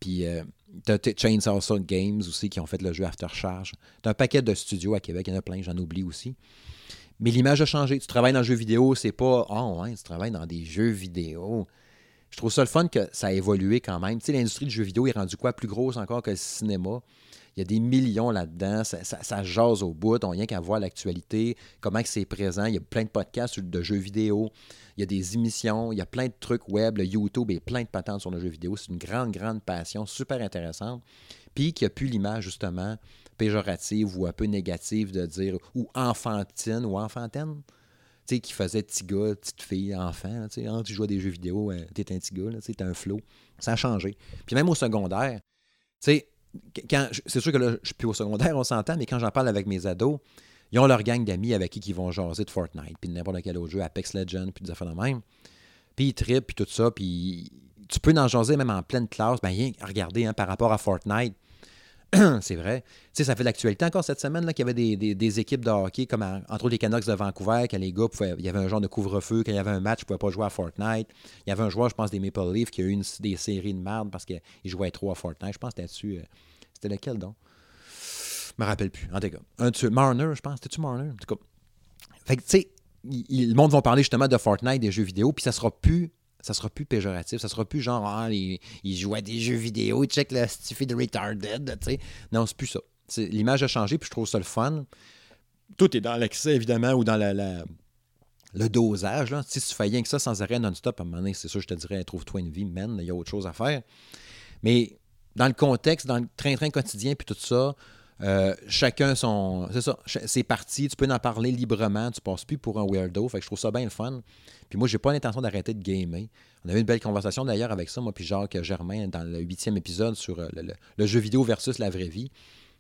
Puis euh, tu as Chainsaw Games aussi qui ont fait le jeu Aftercharge. Tu as un paquet de studios à Québec. Il y en a plein, j'en oublie aussi. Mais l'image a changé. Tu travailles dans le jeu vidéo, c'est pas Ah oh, tu travailles dans des jeux vidéo je trouve ça le fun que ça a évolué quand même. Tu sais, l'industrie du jeu vidéo est rendue quoi? Plus grosse encore que le cinéma. Il y a des millions là-dedans, ça, jase au bout, on n'a rien qu'à voir l'actualité, comment c'est présent. Il y a plein de podcasts de jeux vidéo, il y a des émissions, il y a plein de trucs web, le YouTube et plein de patentes sur le jeu vidéo. C'est une grande, grande passion, super intéressante. Puis qui a plus l'image, justement, péjorative ou un peu négative de dire, ou enfantine ou enfantine qui faisait petit gars, petite fille, enfant. Tu sais, tu joues à des jeux vidéo, euh, t'es un petit gars, tu un flow. Ça a changé. Puis même au secondaire, tu sais, c'est sûr que là, je suis plus au secondaire, on s'entend, mais quand j'en parle avec mes ados, ils ont leur gang d'amis avec qui ils vont jaser de Fortnite, puis de n'importe quel autre jeu, Apex Legends, puis des affaires de même. Puis ils trippent, puis tout ça, puis tu peux en jaser même en pleine classe. Ben, regardez, hein, par rapport à Fortnite, c'est vrai. Tu sais, ça fait de l'actualité encore cette semaine qu'il y avait des, équipes de hockey, comme entre les Canucks de Vancouver, que les gars, il y avait un genre de couvre-feu, quand il y avait un match, ils ne pouvaient pas jouer à Fortnite. Il y avait un joueur, je pense, des Maple Leafs, qui a eu une, des séries de merde parce qu'il jouait trop à Fortnite. Je pense que c'était dessus. Euh, c'était lequel donc? Je me rappelle plus. En tout cas, un dessus. Marner, je pense. C'était-tu Marner? En tout cas. Fait que, tu sais, le monde va parler justement de Fortnite, des jeux vidéo, puis ça sera plus ça sera plus péjoratif. Ça sera plus genre, ah, ils, jouent à des jeux vidéo, ils checkent le stiffy de retarded, tu sais. Non, c'est plus ça. L'image a changé, puis je trouve ça le fun. Tout est dans l'excès, évidemment, ou dans la, le dosage. Là. Si tu fais rien que ça sans arrêt non-stop, à un moment donné, c'est sûr, je te dirais, trouve-toi une vie, man, il y a autre chose à faire. Mais dans le contexte, dans le train-train quotidien, puis tout ça, euh, chacun son. C'est ça, c'est parti, tu peux en parler librement, tu passes plus pour un weirdo. Fait que je trouve ça bien le fun. Puis moi, j'ai pas l'intention d'arrêter de gamer. On avait une belle conversation d'ailleurs avec ça, moi, puis Jacques Germain, dans le huitième épisode sur euh, le, jeu vidéo versus la vraie vie.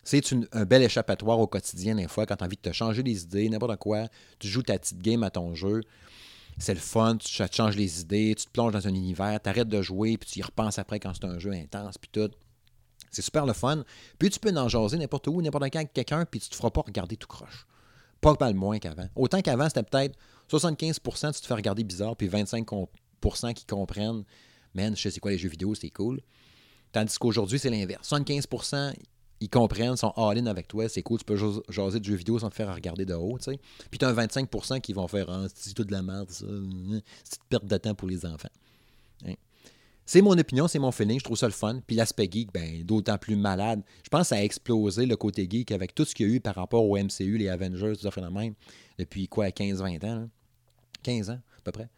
C'est un bel échappatoire au quotidien, des fois, quand tu as envie de te changer les idées, n'importe quoi. Tu joues ta petite game à ton jeu. C'est le fun, tu, ça te les idées, tu te plonges dans un univers, tu arrêtes de jouer, puis tu y repenses après quand c'est un jeu intense, puis tout. C'est super le fun. Puis tu peux en jaser n'importe où, n'importe quand avec quelqu'un, puis tu te feras pas regarder tout croche. Pas mal moins qu'avant. Autant qu'avant, c'était peut-être 75% tu te fais regarder bizarre, puis 25% qui comprennent, man, je sais c'est quoi les jeux vidéo, c'est cool. Tandis qu'aujourd'hui, c'est l'inverse. 75% ils comprennent, sont all-in avec toi, c'est cool, tu peux jaser de jeux vidéo sans te faire regarder de haut, tu sais. Puis tu as un 25% qui vont faire ah, c'est tout de la merde. C'est une perte de temps pour les enfants. C'est mon opinion, c'est mon feeling, je trouve ça le fun. Puis l'aspect geek, ben, d'autant plus malade. Je pense que ça a explosé le côté geek avec tout ce qu'il y a eu par rapport au MCU, les Avengers, tout ça, même, depuis quoi, 15-20 ans? 15 ans, à peu près.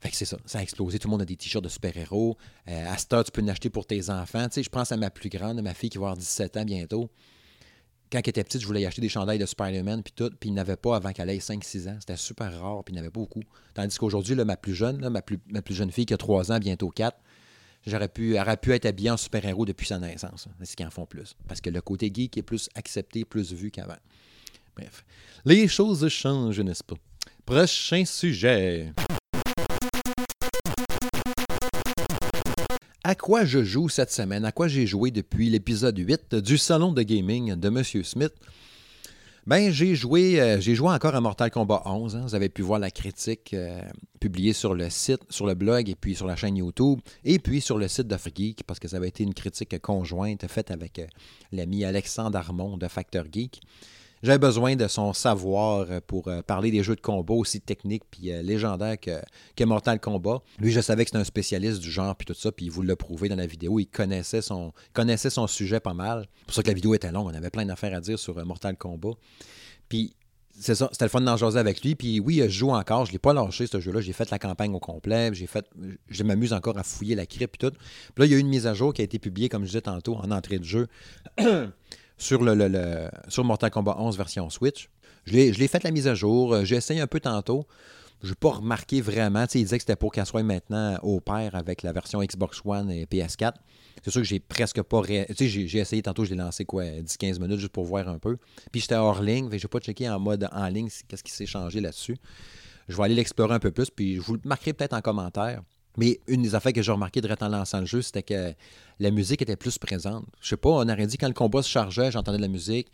Fait que c'est ça, ça a explosé. Tout le monde a des t-shirts de super-héros. Euh, à tu peux en acheter pour tes enfants. Tu sais, je pense à ma plus grande, ma fille qui va avoir 17 ans bientôt quand elle était petite, je voulais acheter des chandails de Spider-Man, puis tout, puis il n'avait pas avant qu'elle ait 5-6 ans. C'était super rare, puis il n'avait pas beaucoup. Tandis qu'aujourd'hui, ma plus jeune, ma, plus, jeune fille qui a 3 ans, bientôt 4, j'aurais pu, elle aurait pu être habillée en super-héros depuis sa naissance. C'est ce qu'ils en font plus. Parce que le côté geek est plus accepté, plus vu qu'avant. Bref. Les choses changent, n'est-ce pas? Prochain sujet. À quoi je joue cette semaine, à quoi j'ai joué depuis l'épisode 8 du salon de gaming de M. Smith? Ben, j'ai joué, euh, j'ai joué encore à Mortal Kombat 11. Hein. Vous avez pu voir la critique euh, publiée sur le site, sur le blog et puis sur la chaîne YouTube et puis sur le site de Geek parce que ça avait été une critique conjointe faite avec euh, l'ami Alexandre Armand de Factor Geek. J'avais besoin de son savoir euh, pour euh, parler des jeux de combat aussi techniques puis euh, légendaires que, que, Mortal Kombat. Lui, je savais que c'était un spécialiste du genre puis tout ça, puis il voulait le prouver dans la vidéo. Il connaissait son, connaissait son sujet pas mal. C'est pour ça que la vidéo était longue. On avait plein d'affaires à dire sur Mortal Kombat. Puis c'est ça, c'était le fun d'en jaser avec lui. Puis oui, je joue encore, je ne l'ai pas lâché ce jeu-là. J'ai fait la campagne au complet. J'ai fait. Je m'amuse encore à fouiller la crypte et tout. Puis là, il y a eu une mise à jour qui a été publiée, comme je disais tantôt, en entrée de jeu. sur, le, sur Mortal Kombat 11 version Switch. Je l'ai fait la mise à jour. Euh, j'ai essayé un peu tantôt. Je n'ai pas remarqué vraiment. il disait que c'était pour qu'elle soit maintenant au pair avec la version Xbox One et PS4. C'est sûr que j'ai presque pas. J'ai essayé tantôt, je l'ai lancé quoi, 10-15 minutes juste pour voir un peu. Puis j'étais hors ligne, je n'ai pas checké en mode en ligne qu'est-ce qui s'est changé là-dessus. Je vais aller l'explorer un peu plus, puis je vous le marquerai peut-être en commentaire. Mais une des affaires que j'ai remarqué direct en lançant le jeu, c'était que la musique était plus présente. Je sais pas, on aurait dit quand le combat se chargeait, j'entendais la musique.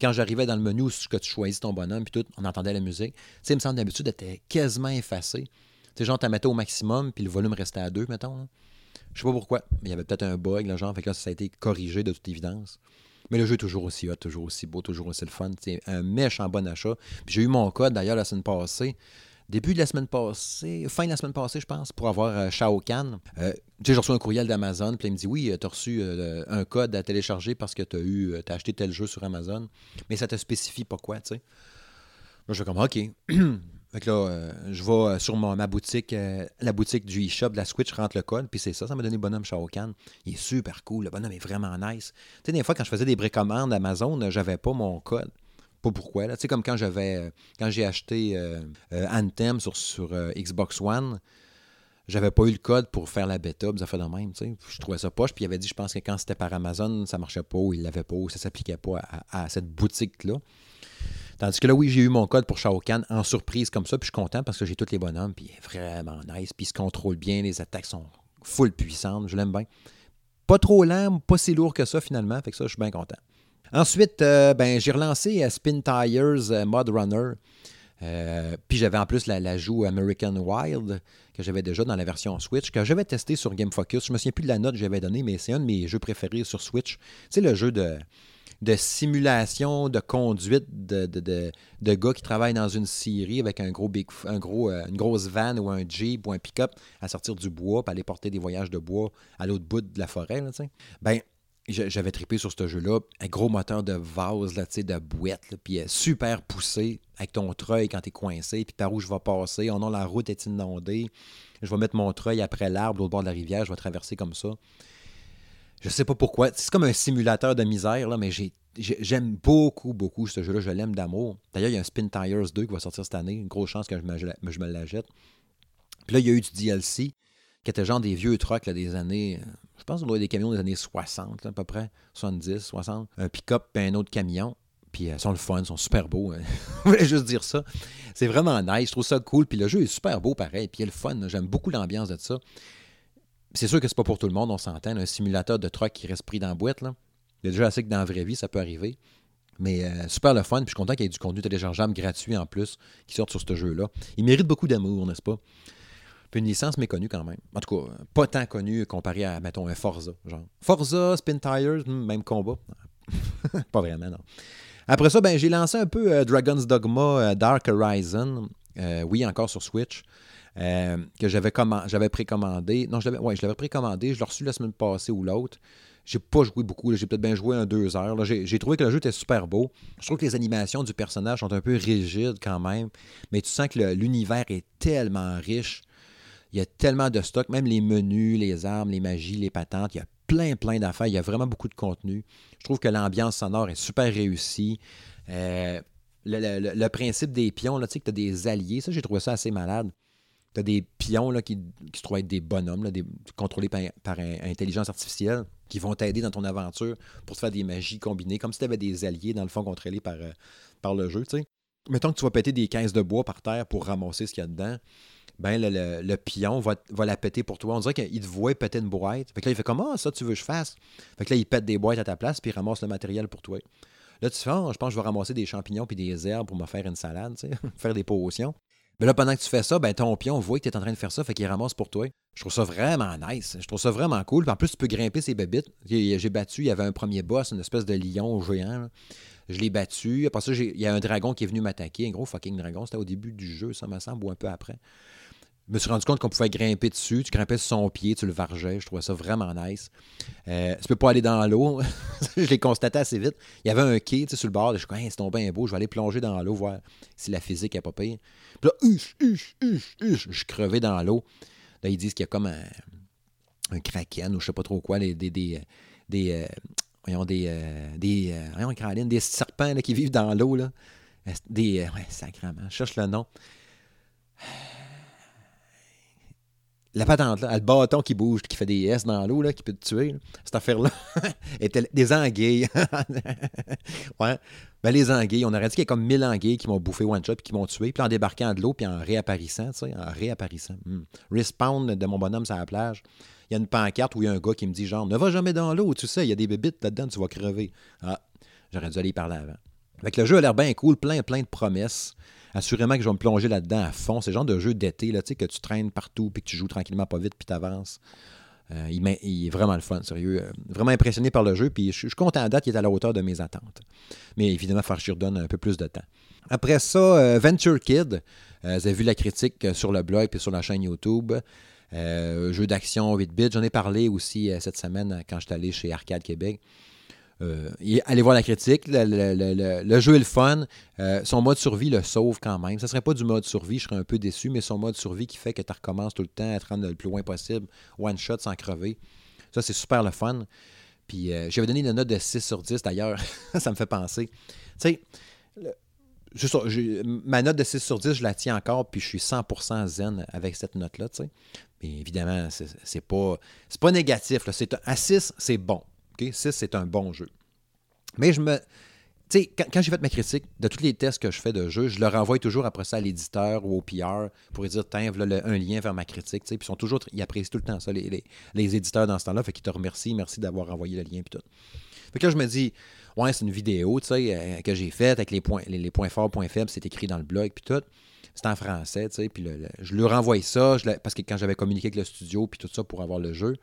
Quand j'arrivais dans le menu où tu choisis ton bonhomme, puis tout, on entendait la musique. Tu il me semble d'habitude, était quasiment effacé. Tu sais, genre, tu mettais au maximum, puis le volume restait à deux, mettons. Je sais pas pourquoi, il y avait peut-être un bug, là, genre, fait que là, ça a été corrigé de toute évidence. Mais le jeu est toujours aussi hot, toujours aussi beau, toujours aussi le fun. C'est un en bon achat. J'ai eu mon code d'ailleurs la semaine passée début de la semaine passée, fin de la semaine passée, je pense, pour avoir euh, Shao Kahn. Euh, un courriel d'Amazon, puis il me dit Oui, euh, tu as reçu un code à télécharger parce que tu as, eu, as acheté tel jeu sur Amazon, mais ça te spécifie pas quoi, tu sais. Moi, je fais comme OK. fait là, je vais sur ma boutique, la boutique du eShop de la Switch, rentre le code, puis c'est ça, ça m'a donné bonhomme Shao Kahn. Il est super cool, le bonhomme est vraiment nice. Tu sais, des fois, quand je faisais des précommandes Amazon, j'avais pas mon code pas pourquoi. Tu sais, comme quand j'avais euh, quand j'ai acheté euh, euh, Anthem sur, Xbox One, j'avais pas eu le code pour faire la bêta, ça fait de même. Je trouvais ça poche, puis il avait dit, je pense que quand c'était par Amazon, ça marchait pas, ou il l'avait pas, ou ça s'appliquait pas à, cette boutique-là. Tandis que là, oui, j'ai eu mon code pour Shao Kahn en surprise comme ça, puis je suis content parce que j'ai tous les bonhommes, puis il est vraiment nice, puis il se contrôle bien, les attaques sont full puissantes, je l'aime bien. Pas trop lent, pas si lourd que ça finalement. Fait que ça, je suis bien content. Ensuite, euh, ben, j'ai relancé Spin Tires Mod Runner. puis j'avais en plus l'ajout American Wild que j'avais déjà dans la version Switch, que j'avais testé sur Game Focus. Je me souviens plus de la note que j'avais donnée, mais c'est un de mes jeux préférés sur Switch. C'est le jeu de, simulation de conduite de, de, gars qui travaillent dans une scierie avec un gros big, un gros, euh, une grosse van ou un Jeep ou un pick-up à sortir du bois pour aller porter des voyages de bois à l'autre bout de la forêt. Ben, j'avais trippé sur ce jeu-là. Un gros moteur de vase, là, de boîte, puis euh, super poussé avec ton treuil quand tu es coincé, puis par où je vais passer. Oh non, la route est inondée. Je vais mettre mon treuil après l'arbre, au bord de la rivière, je vais traverser comme ça. Je sais pas pourquoi. C'est comme un simulateur de misère, là, mais j'aime beaucoup, beaucoup ce jeu-là. Je l'aime d'amour. D'ailleurs, il y a un Spin Tires 2 qui va sortir cette année. Une grosse chance que je me, je me la jette. Puis là, il y a eu du DLC qui était genre des vieux trucks des années. Euh, je pense qu'on doit des camions des années 60, à peu près. 70, 60. Un pick-up et un autre camion. Puis euh, ils sont le fun, ils sont super beaux. Hein. je voulais juste dire ça. C'est vraiment nice. Je trouve ça cool. Puis le jeu est super beau pareil. Puis il est le fun. J'aime beaucoup l'ambiance de ça. C'est sûr que c'est pas pour tout le monde, on s'entend. Un simulateur de truck qui reste pris dans la boîte, là. Il y a déjà assez que dans la vraie vie, ça peut arriver. Mais euh, super le fun, puis je suis content qu'il y ait du contenu téléchargeable gratuit en plus qui sorte sur ce jeu-là. Il mérite beaucoup d'amour, n'est-ce pas? Une licence méconnue quand même. En tout cas, pas tant connue comparé à, mettons, un Forza. Genre. Forza, Spin Tires, hmm, même combat. pas vraiment, non. Après ça, ben, j'ai lancé un peu euh, Dragon's Dogma euh, Dark Horizon. oui, encore sur Switch. Euh, que j'avais, j'avais précommandé. Non, je l'avais, ouais, je l'avais précommandé. Je l'ai reçu la semaine passée ou l'autre. J'ai pas joué beaucoup. J'ai peut-être bien joué un deux heures. J'ai, trouvé que le jeu était super beau. Je trouve que les animations du personnage sont un peu rigides quand même. Mais tu sens que l'univers est tellement riche. Il y a tellement de stock, même les menus, les armes, les magies, les patentes. Il y a plein, plein d'affaires. Il y a vraiment beaucoup de contenu. Je trouve que l'ambiance sonore est super réussie. Euh, le, principe des pions, là, tu sais, que tu as des alliés, ça, j'ai trouvé ça assez malade. Tu as des pions là, qui, se trouvent être des bonhommes, des, contrôlés par, intelligence artificielle, qui vont t'aider dans ton aventure pour te faire des magies combinées, comme si tu avais des alliés, dans le fond, contrôlés par, euh, par le jeu. sais. Mettons que tu vas péter des caisses de bois par terre pour ramasser ce qu'il y a dedans. Ben, le, pion va, va, la péter pour toi. On dirait qu'il te voit péter une boîte. Fait que là, il fait comment ça, tu veux que je fasse? Fait que là, il pète des boîtes à ta place, puis il ramasse le matériel pour toi. Là, tu fais, oh, je pense que je vais ramasser des champignons puis des herbes pour me faire une salade, faire des potions. Mais là, pendant que tu fais ça, ben, ton pion voit que tu es en train de faire ça, fait qu'il ramasse pour toi. Je trouve ça vraiment nice. Je trouve ça vraiment cool. en plus, tu peux grimper ces bébites. J'ai battu, il y avait un premier boss, une espèce de lion géant. Je l'ai battu. Après ça, il y a un dragon qui est venu m'attaquer, un gros fucking dragon. C'était au début du jeu, ça me semble, ou un peu après. Je me suis rendu compte qu'on pouvait grimper dessus. Tu grimpais sur son pied, tu le vargeais. Je trouvais ça vraiment nice. Euh, tu peux pas aller dans l'eau. je l'ai constaté assez vite. Il y avait un quai sur le bord. Je suis comme, c'est tombé beau. Je vais aller plonger dans l'eau, voir si la physique est pas pire. Puis là, huche, huche, huche. Je crevais dans l'eau. Là, ils disent qu'il y a comme un, un kraken ou je sais pas trop quoi, des. des, des, des euh, voyons, des. Euh, des des serpents qui vivent dans l'eau. Là. Des. ouais, sacrément. Je cherche le nom la patente, là, le bâton qui bouge, qui fait des S dans l'eau, qui peut te tuer, cette affaire-là, était des anguilles. ouais. Ben, les anguilles, on aurait dit qu'il y a comme 1000 anguilles qui m'ont bouffé one shot et qui m'ont tué. Puis en débarquant de l'eau, puis en réapparissant, tu sais, en réapparissant. Hmm. Respawn de mon bonhomme sur la plage. Il y a une pancarte où il y a un gars qui me dit genre, ne va jamais dans l'eau, tu sais, il y a des bébites là-dedans, tu vas crever. Ah, j'aurais dû aller y parler avant. Le jeu a l'air bien cool, plein, plein de promesses assurément que je vais me plonger là-dedans à fond. C'est le genre de jeu d'été, là, que tu traînes partout, puis que tu joues tranquillement pas vite, puis tu avances. Euh, il, est vraiment le fun, sérieux. Euh, vraiment impressionné par le jeu, puis je, suis content à date qu'il est à la hauteur de mes attentes. Mais évidemment, il faut que je un peu plus de temps. Après ça, euh, Venture Kid. vous avez vu la critique sur le blog et sur la chaîne YouTube. jeu d'action 8 bits. J'en ai parlé aussi cette semaine quand je suis allé chez Arcade Québec. Euh, allez voir la critique. Le, jeu est le fun. Euh, son mode survie le sauve quand même. Ça serait pas du mode survie, je serais un peu déçu, mais son mode survie qui fait que tu recommences tout le temps à te rendre le plus loin possible, one shot sans crever. Ça, c'est super le fun. Puis euh, j'avais donné une note de 6 sur 10 d'ailleurs. ça me fait penser. Tu sais, ma note de 6 sur 10, je la tiens encore, puis je suis 100% zen avec cette note-là. Mais évidemment, c'est pas, pas négatif. Là. À 6, c'est bon. 6, c'est un bon jeu. Mais je me. Tu sais, quand, j'ai fait ma critique de tous les tests que je fais de jeu, je le renvoie toujours après ça à l'éditeur ou au PR pour lui dire, tiens, voilà un lien vers ma critique. Puis ils sont toujours, ils apprécient tout le temps ça, les, les, éditeurs dans ce temps-là. Fait qu'ils te remercient, merci d'avoir envoyé le lien. Puis tout. Fait que là, je me dis, ouais, c'est une vidéo, euh, que j'ai faite avec les points, les, points forts, points faibles, c'est écrit dans le blog, puis tout. C'est en français, tu sais, puis je lui renvoie ça, parce que quand j'avais communiqué avec le studio, puis tout ça pour avoir le jeu,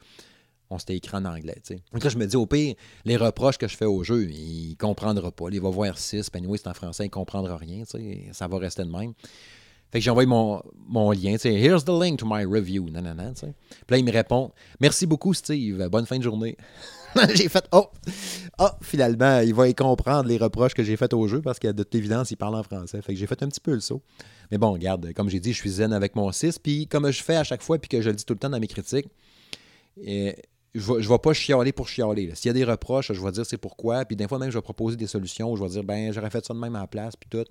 on s'était écrit en anglais. sais. Donc là, je me dis, au pire, les reproches que je fais au jeu, il ne comprendra pas. Il va voir 6, puis c'est en français, il ne comprendra rien. Ça va rester de même. Fait que j'ai envoyé mon, mon lien, Here's the link to my review. Puis là, il me répond Merci beaucoup, Steve. Bonne fin de journée. j'ai fait Oh, oh, finalement, il va y comprendre les reproches que j'ai fait au jeu parce que de toute évidence, il parle en français. Fait que j'ai fait un petit peu le saut. Mais bon, regarde, comme j'ai dit, je suis zen avec mon 6. Puis comme je fais à chaque fois, puis que je le dis tout le temps dans mes critiques, je ne vais, pas chialer pour chialer. S'il y a des reproches, je vais dire c'est pourquoi. Puis des fois même, je vais proposer des solutions. Je vais dire, ben j'aurais fait ça de même en place, puis tout.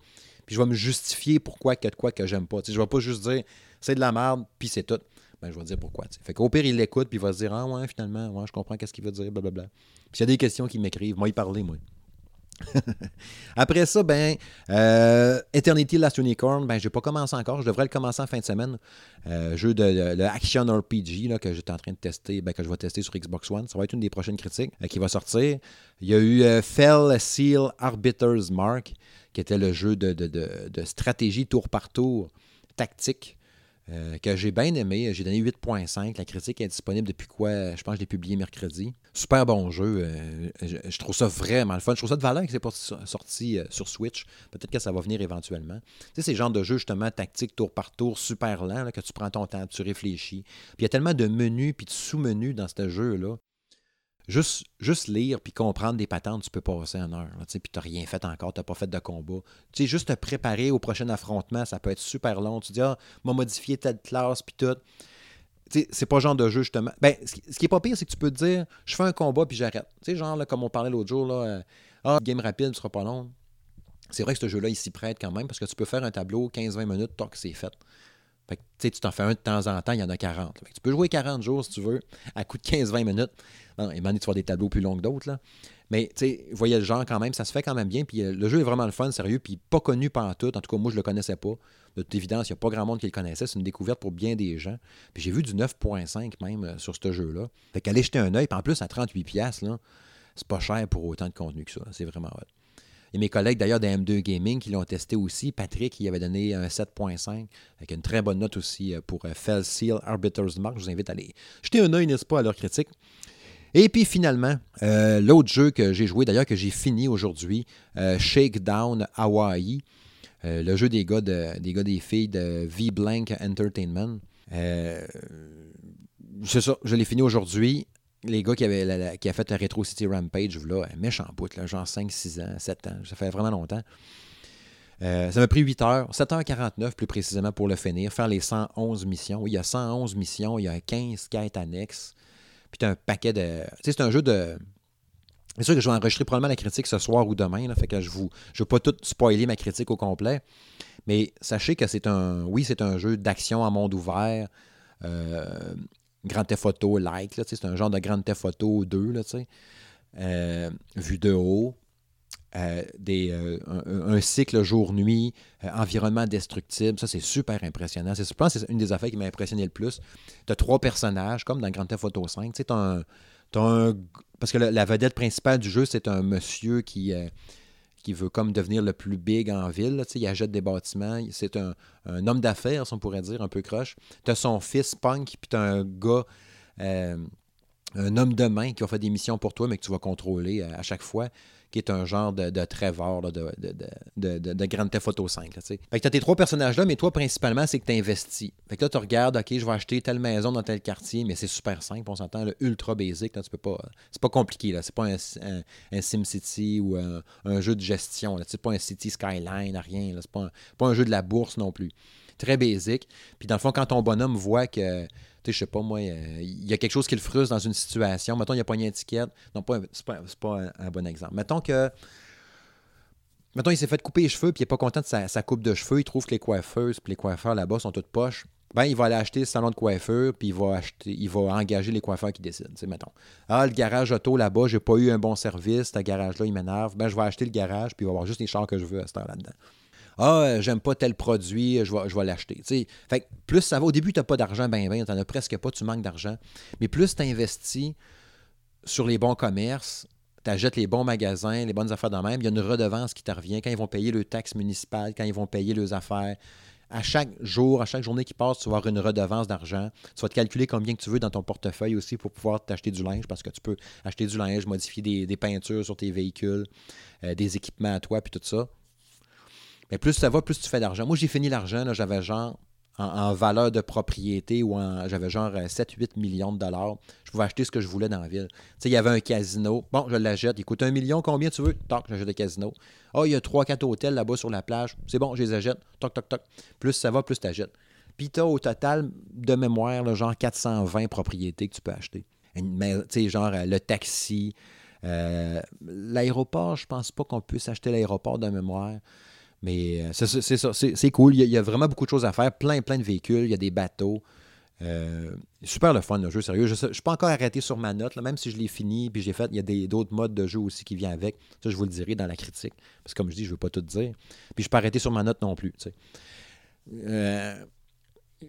Puis je vais me justifier pourquoi que de quoi que j'aime pas. Je ne vais pas juste dire c'est de la merde, puis c'est tout. Ben, je vais dire pourquoi. Fait qu'au pire, il l'écoute, puis il va se dire Ah ouais, finalement, ouais, je comprends qu'est-ce qu'il veut dire, blablabla. Puis s'il y a des questions qui m'écrivent, moi, y parler, moi. Après ça, ben, euh, Eternity Last Unicorn, ben, j'ai pas commencé encore. Je devrais le commencer en fin de semaine. Euh, jeu de, Action RPG que j'étais en train de tester, ben, que je vais tester sur Xbox One. Ça va être une des prochaines critiques euh, qui va sortir. Il y a eu Fell Seal Arbiter's Mark, qui était le jeu de stratégie tour par tour tactique euh, que j'ai bien aimé. J'ai donné 8.5. La critique est disponible depuis quoi? Je pense que je l'ai publié mercredi. Super bon jeu. Euh, je, trouve ça vraiment le fun. Je trouve ça de valeur que c'est pas sorti euh, sur Switch. Peut-être que ça va venir éventuellement. Tu sais, c'est le genre de jeu justement tactique tour par tour, super lent, que tu prends ton temps, tu réfléchis. Puis il y a tellement de menus puis de sous-menus dans ce jeu-là Juste, lire puis comprendre des patentes, tu peux passer en heure. Puis tu n'as rien fait encore, tu n'as pas fait de combat. Tu sais, juste te préparer au prochain affrontement, ça peut être super long. Tu dis, ah, m'a modifié telle classe, puis tout. C'est pas le genre de jeu, justement. Ben, ce qui est pas pire, c'est que tu peux te dire, je fais un combat, puis j'arrête. Tu sais, genre, là, comme on parlait l'autre jour, là, euh, ah, game rapide, ce sera pas long. C'est vrai que ce jeu-là, il s'y prête quand même, parce que tu peux faire un tableau 15-20 minutes, tant que c'est fait. Fait que, tu t'en fais un de temps en temps, il y en a 40. tu peux jouer 40 jours si tu veux, à coup de 15-20 minutes. Non, et maintenant, tu vas des tableaux plus longs que d'autres. Mais tu voyez le genre quand même, ça se fait quand même bien. Puis euh, le jeu est vraiment le fun, sérieux, puis pas connu par tout. En tout cas, moi, je le connaissais pas. De toute évidence, il n'y a pas grand monde qui le connaissait. C'est une découverte pour bien des gens. Puis j'ai vu du 9.5 même euh, sur ce jeu-là. Fait qu'aller jeter un œil, puis en plus, à 38$, là, c'est pas cher pour autant de contenu que ça. C'est vraiment hot. Et mes collègues d'ailleurs de M2 Gaming qui l'ont testé aussi. Patrick, il avait donné un 7.5 avec une très bonne note aussi euh, pour euh, Fell Seal Arbiter's Mark. Je vous invite à aller jeter un œil, n'est-ce pas, à leur critique. Et puis finalement, euh, l'autre jeu que j'ai joué, d'ailleurs que j'ai fini aujourd'hui, Shakedown Hawaii, le jeu des gars, des gars des filles de V-Blank Entertainment. c'est ça, je l'ai fini aujourd'hui les gars qui, avaient qui a fait la Retro City Rampage, là, un méchant bout, là, genre 5, 6 ans, 7 ans, ça fait vraiment longtemps. Euh, ça m'a pris 8 heures, 7h49 plus précisément pour le finir, faire les 111 missions. Oui, il y a 111 missions, il y a 15 quêtes annexes, puis tu as un paquet de... Tu sais, c'est un jeu de... C'est sûr que je vais enregistrer probablement la critique ce soir ou demain, là, fait que je vous... Je veux pas tout spoiler ma critique au complet, mais sachez que c'est un... Oui, c'est un jeu d'action en monde ouvert, euh, Grand Theft Auto like, c'est un genre de Grand Theft Auto 2, là, euh, vu de haut. Euh, euh, un, cycle jour-nuit, environnement destructible, ça c'est super impressionnant. je pense que c'est une des affaires qui m'a impressionné le plus. Tu as trois personnages, comme dans Grand Theft Auto 5. Tu un, un, parce que la, vedette principale du jeu, c'est un monsieur qui, qui veut comme devenir le plus big en ville. il achète des bâtiments. C'est un, homme d'affaires, on pourrait dire, un peu croche. Tu as son fils Punk, puis tu as un gars, euh, un homme de main qui va faire des missions pour toi, mais que tu vas contrôler euh, à chaque fois qui est un genre de, de Trevor de, de, de, de, Grand Theft Auto 5. Là, fait que tu as tes trois personnages-là, mais toi, principalement, c'est que tu investis. Fait que là, tu regardes, OK, je vais acheter telle maison dans tel quartier, mais c'est super simple, on s'entend, ultra basic. Là, tu peux pas, c'est pas compliqué. Là. C'est pas un, SimCity ou un, jeu de gestion. Là. C'est pas un City Skyline, rien. C'est pas, pas un jeu de la bourse non plus. Très basic. Puis dans le fond, quand ton bonhomme voit que tu sais, je sais pas, moi, il y a quelque chose qui le frustre dans une situation. Mettons, il a pas une étiquette. Non, pas, c'est pas, un, bon exemple. Mettons que. Mettons, il s'est fait couper les cheveux, puis il n'est pas content de sa, coupe de cheveux. Il trouve que les coiffeuses puis les coiffeurs là-bas sont toutes poches. ben, il va aller acheter le salon de coiffeur, puis il va acheter, il va engager les coiffeurs qui décident, mettons. Ah, le garage auto là-bas, j'ai pas eu un bon service, ce garage-là, il m'énerve. Ben, je vais acheter le garage, puis il va avoir juste les chars que je veux à cette heure là-dedans. Ah, j'aime pas tel produit, je vais, je vais l'acheter. Fait plus ça va, au début, tu n'as pas d'argent, ben, ben, tu n'en as presque pas, tu manques d'argent. Mais plus tu investis sur les bons commerces, tu achètes les bons magasins, les bonnes affaires dans même, il y a une redevance qui te revient quand ils vont payer le taxe municipale, quand ils vont payer leurs affaires. À chaque jour, à chaque journée qui passe, tu vas avoir une redevance d'argent. Tu vas te calculer combien que tu veux dans ton portefeuille aussi pour pouvoir t'acheter du linge parce que tu peux acheter du linge, modifier des, peintures sur tes véhicules, euh, des équipements à toi, puis tout ça. Mais plus ça va, plus tu fais d'argent. Moi, j'ai fini l'argent, j'avais genre en, valeur de propriété ou j'avais genre 7-8 euh, millions de dollars. Je pouvais acheter ce que je voulais dans la ville. Tu sais, il y avait un casino. Bon, je l'achète. Il coûte un million. Combien tu veux? Toc, j'achète le casino. oh, il y a 3-4 hôtels là-bas sur la plage. C'est bon, je les achète. Toc, toc, toc. Plus ça va, plus tu achètes. Puis tu as au total, de mémoire, genre 420 propriétés que tu peux acheter. Mais, tu sais, genre euh, le taxi. Euh, l'aéroport, je pense pas qu'on puisse acheter l'aéroport de mémoire. Mais euh, c'est ça, c'est cool. Il y, a, vraiment beaucoup de choses à faire. Plein, plein de véhicules. Il y a des bateaux. Euh, super le fun, le jeu, sérieux. Je ne suis pas encore arrêté sur ma note, même si je l'ai fini, puis j'ai fait, il y a d'autres modes de jeu aussi qui viennent avec. Ça, je vous le dirai dans la critique. Parce que comme je dis, je ne veux pas tout dire. Puis je ne suis pas arrêté sur ma note non plus. Euh,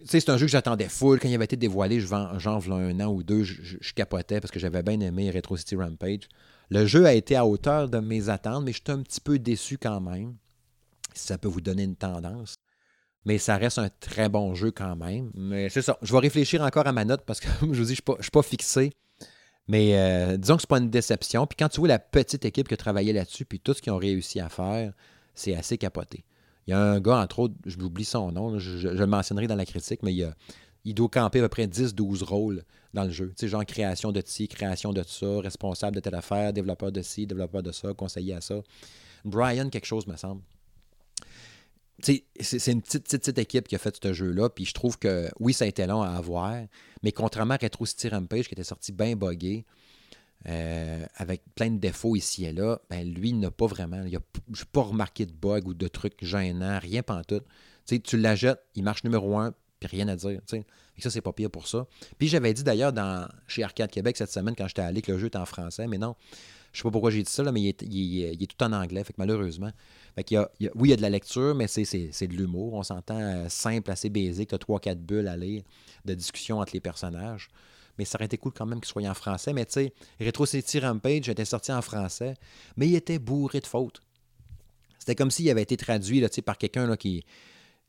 c'est un jeu que j'attendais full. Quand il avait été dévoilé, genre, un an ou deux, je, capotais parce que j'avais bien aimé Retro City Rampage. Le jeu a été à hauteur de mes attentes, mais j'étais un petit peu déçu quand même ça peut vous donner une tendance. Mais ça reste un très bon jeu quand même. Mais c'est ça. Je vais réfléchir encore à ma note parce que, je vous dis, je ne suis, pas fixé. Mais euh, disons que ce n'est pas une déception. Puis quand tu vois la petite équipe qui a travaillé là-dessus, puis tout ce qu'ils ont réussi à faire, c'est assez capoté. Il y a un gars, entre autres, je m'oublie son nom, je, le mentionnerai dans la critique, mais il, il doit camper à peu près 10-12 rôles dans le jeu. Tu sais, genre création de ci, création de ça, responsable de telle affaire, développeur de ci, développeur de ça, conseiller à ça. Brian, quelque chose, me semble c'est une petite, équipe qui a fait ce jeu-là. Puis je trouve que oui, ça a été long à avoir. Mais contrairement à Retro City Rampage, qui était sorti bien buggé, euh, avec plein de défauts ici et là, ben lui, il n'a pas vraiment. Je n'ai pas remarqué de bugs ou de trucs gênants, rien tout. sais tu l'achètes, il marche numéro un, puis rien à dire. Et ça, c'est pas pire pour ça. Puis j'avais dit d'ailleurs chez Arcade Québec cette semaine quand j'étais allé que le jeu était en français, mais non. Je sais pas pourquoi j'ai dit ça, mais il est, il est, tout en anglais. Fait que malheureusement, oui, il y a de la lecture, mais c'est de l'humour. On s'entend euh, simple, assez basique. Tu as trois, quatre bulles à lire de discussion entre les personnages. Mais ça aurait été cool quand même qu'il soit en français. Mais tu sais, Retro City Rampage était sorti en français, mais il était bourré de fautes. C'était comme s'il avait été traduit par quelqu'un qui,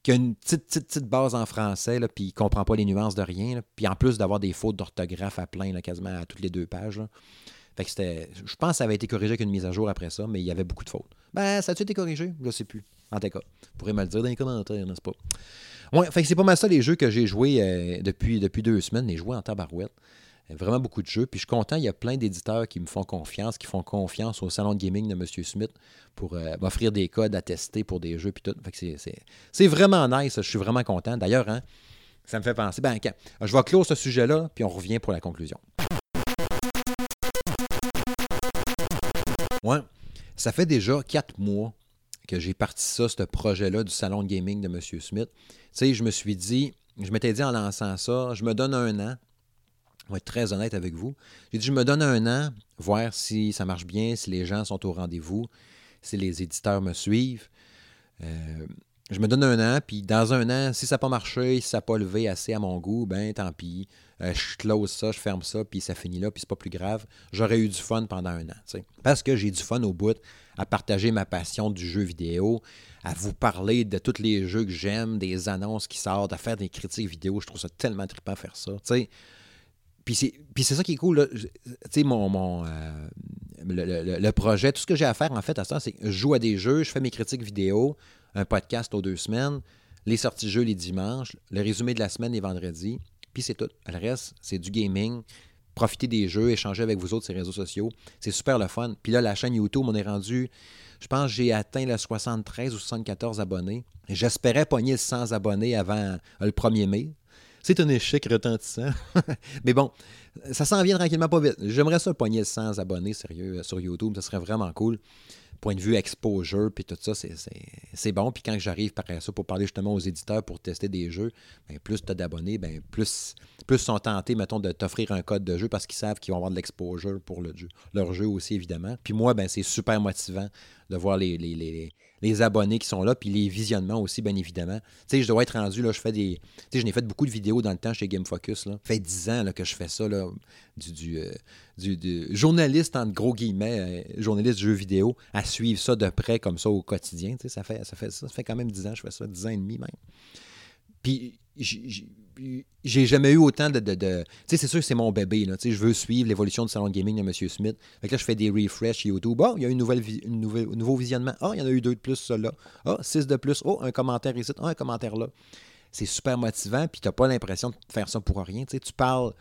a une petite, petite, petite base en français, puis il ne comprend pas les nuances de rien. puis en plus d'avoir des fautes d'orthographe à plein, quasiment à toutes les deux pages. Fait c'était. Je pense que ça avait été corrigé avec une mise à jour après ça, mais il y avait beaucoup de fautes. Ben, ça a-tu été corrigé? Je ne sais plus. En tout cas, vous pourrez me le dire dans les commentaires, n'est-ce pas? Ouais, c'est pas mal ça les jeux que j'ai joués euh, depuis, deux semaines, les joués en tabarouette. Euh, vraiment beaucoup de jeux. Puis je suis content, il y a plein d'éditeurs qui me font confiance, qui font confiance au salon de gaming de M. Smith pour euh, m'offrir des codes à tester pour des jeux. Puis tout. Fait que c'est vraiment nice. Je suis vraiment content. D'ailleurs, hein, ça me fait penser. Ben, je vais clore ce sujet-là, puis on revient pour la conclusion. Ouais. Ça fait déjà quatre mois que j'ai parti ça, ce projet-là du salon de gaming de M. Smith. Tu sais, je me suis dit, je m'étais dit en lançant ça, je me donne un an. Je vais être très honnête avec vous. J'ai dit, je me donne un an, voir si ça marche bien, si les gens sont au rendez-vous, si les éditeurs me suivent. Euh, je me donne un an, puis dans un an, si ça n'a pas marché, si ça n'a pas levé assez à mon goût, ben tant pis. Euh, je close ça, je ferme ça, puis ça finit là, puis c'est pas plus grave. J'aurais eu du fun pendant un an. Parce que j'ai du fun au bout à partager ma passion du jeu vidéo, à vous parler de tous les jeux que j'aime, des annonces qui sortent, à faire des critiques vidéo. Je trouve ça tellement trippant faire ça. Puis c'est ça qui est cool. Tu sais, mon, mon euh, le, projet, tout ce que j'ai à faire, en fait, à ça, c'est que je joue à des jeux, je fais mes critiques vidéo, un podcast aux deux semaines, les sorties jeux les dimanches, le résumé de la semaine les vendredis, puis c'est tout. Le reste, c'est du gaming, profiter des jeux, échanger avec vous autres sur les réseaux sociaux. C'est super le fun. Puis là, la chaîne YouTube, on est rendu, je pense j'ai atteint le 73 ou 74 abonnés. J'espérais pogner 100 abonnés avant euh, le 1er mai. C'est un échec retentissant. Mais bon, ça s'en vient tranquillement pas vite. J'aimerais ça pogner 100 abonnés sérieux euh, sur YouTube. Ça serait vraiment cool. Point de vue exposure, puis tout ça, c'est bon. Puis quand j'arrive par ça pour parler justement aux éditeurs pour tester des jeux, ben, plus tu as d'abonnés, ben, plus, plus sont tentés, mettons, de t'offrir un code de jeu parce qu'ils savent qu'ils vont avoir de l'exposure pour leur jeu aussi, évidemment. Puis moi, ben, c'est super motivant de voir les, les, abonnés qui sont là, puis les visionnements aussi, bien évidemment. Tu sais, je dois être rendu, là, je fais des... Tu sais, je n'ai fait beaucoup de vidéos dans le temps chez Game Focus, là. Ça fait 10 ans là, que je fais ça, là, du, du, euh, du, journaliste, en gros guillemets, euh, journaliste de jeux vidéo, à suivre ça de près comme ça au quotidien. Tu sais, ça fait, ça fait, quand même 10 ans je fais ça, 10 ans et demi même. Puis j'ai jamais eu autant de. tu sais, c'est sûr que c'est mon bébé. Là, je veux suivre l'évolution du salon de gaming de M. Smith. Là, je fais des refresh YouTube. Ah, il y a une nouvelle, une un nouveau visionnement. Ah, il y en a eu deux de plus, ça là. Ah, six de plus. Oh, un commentaire ici. Ah, un commentaire là. C'est super motivant. Puis tu pas l'impression de faire ça pour rien. Tu parles,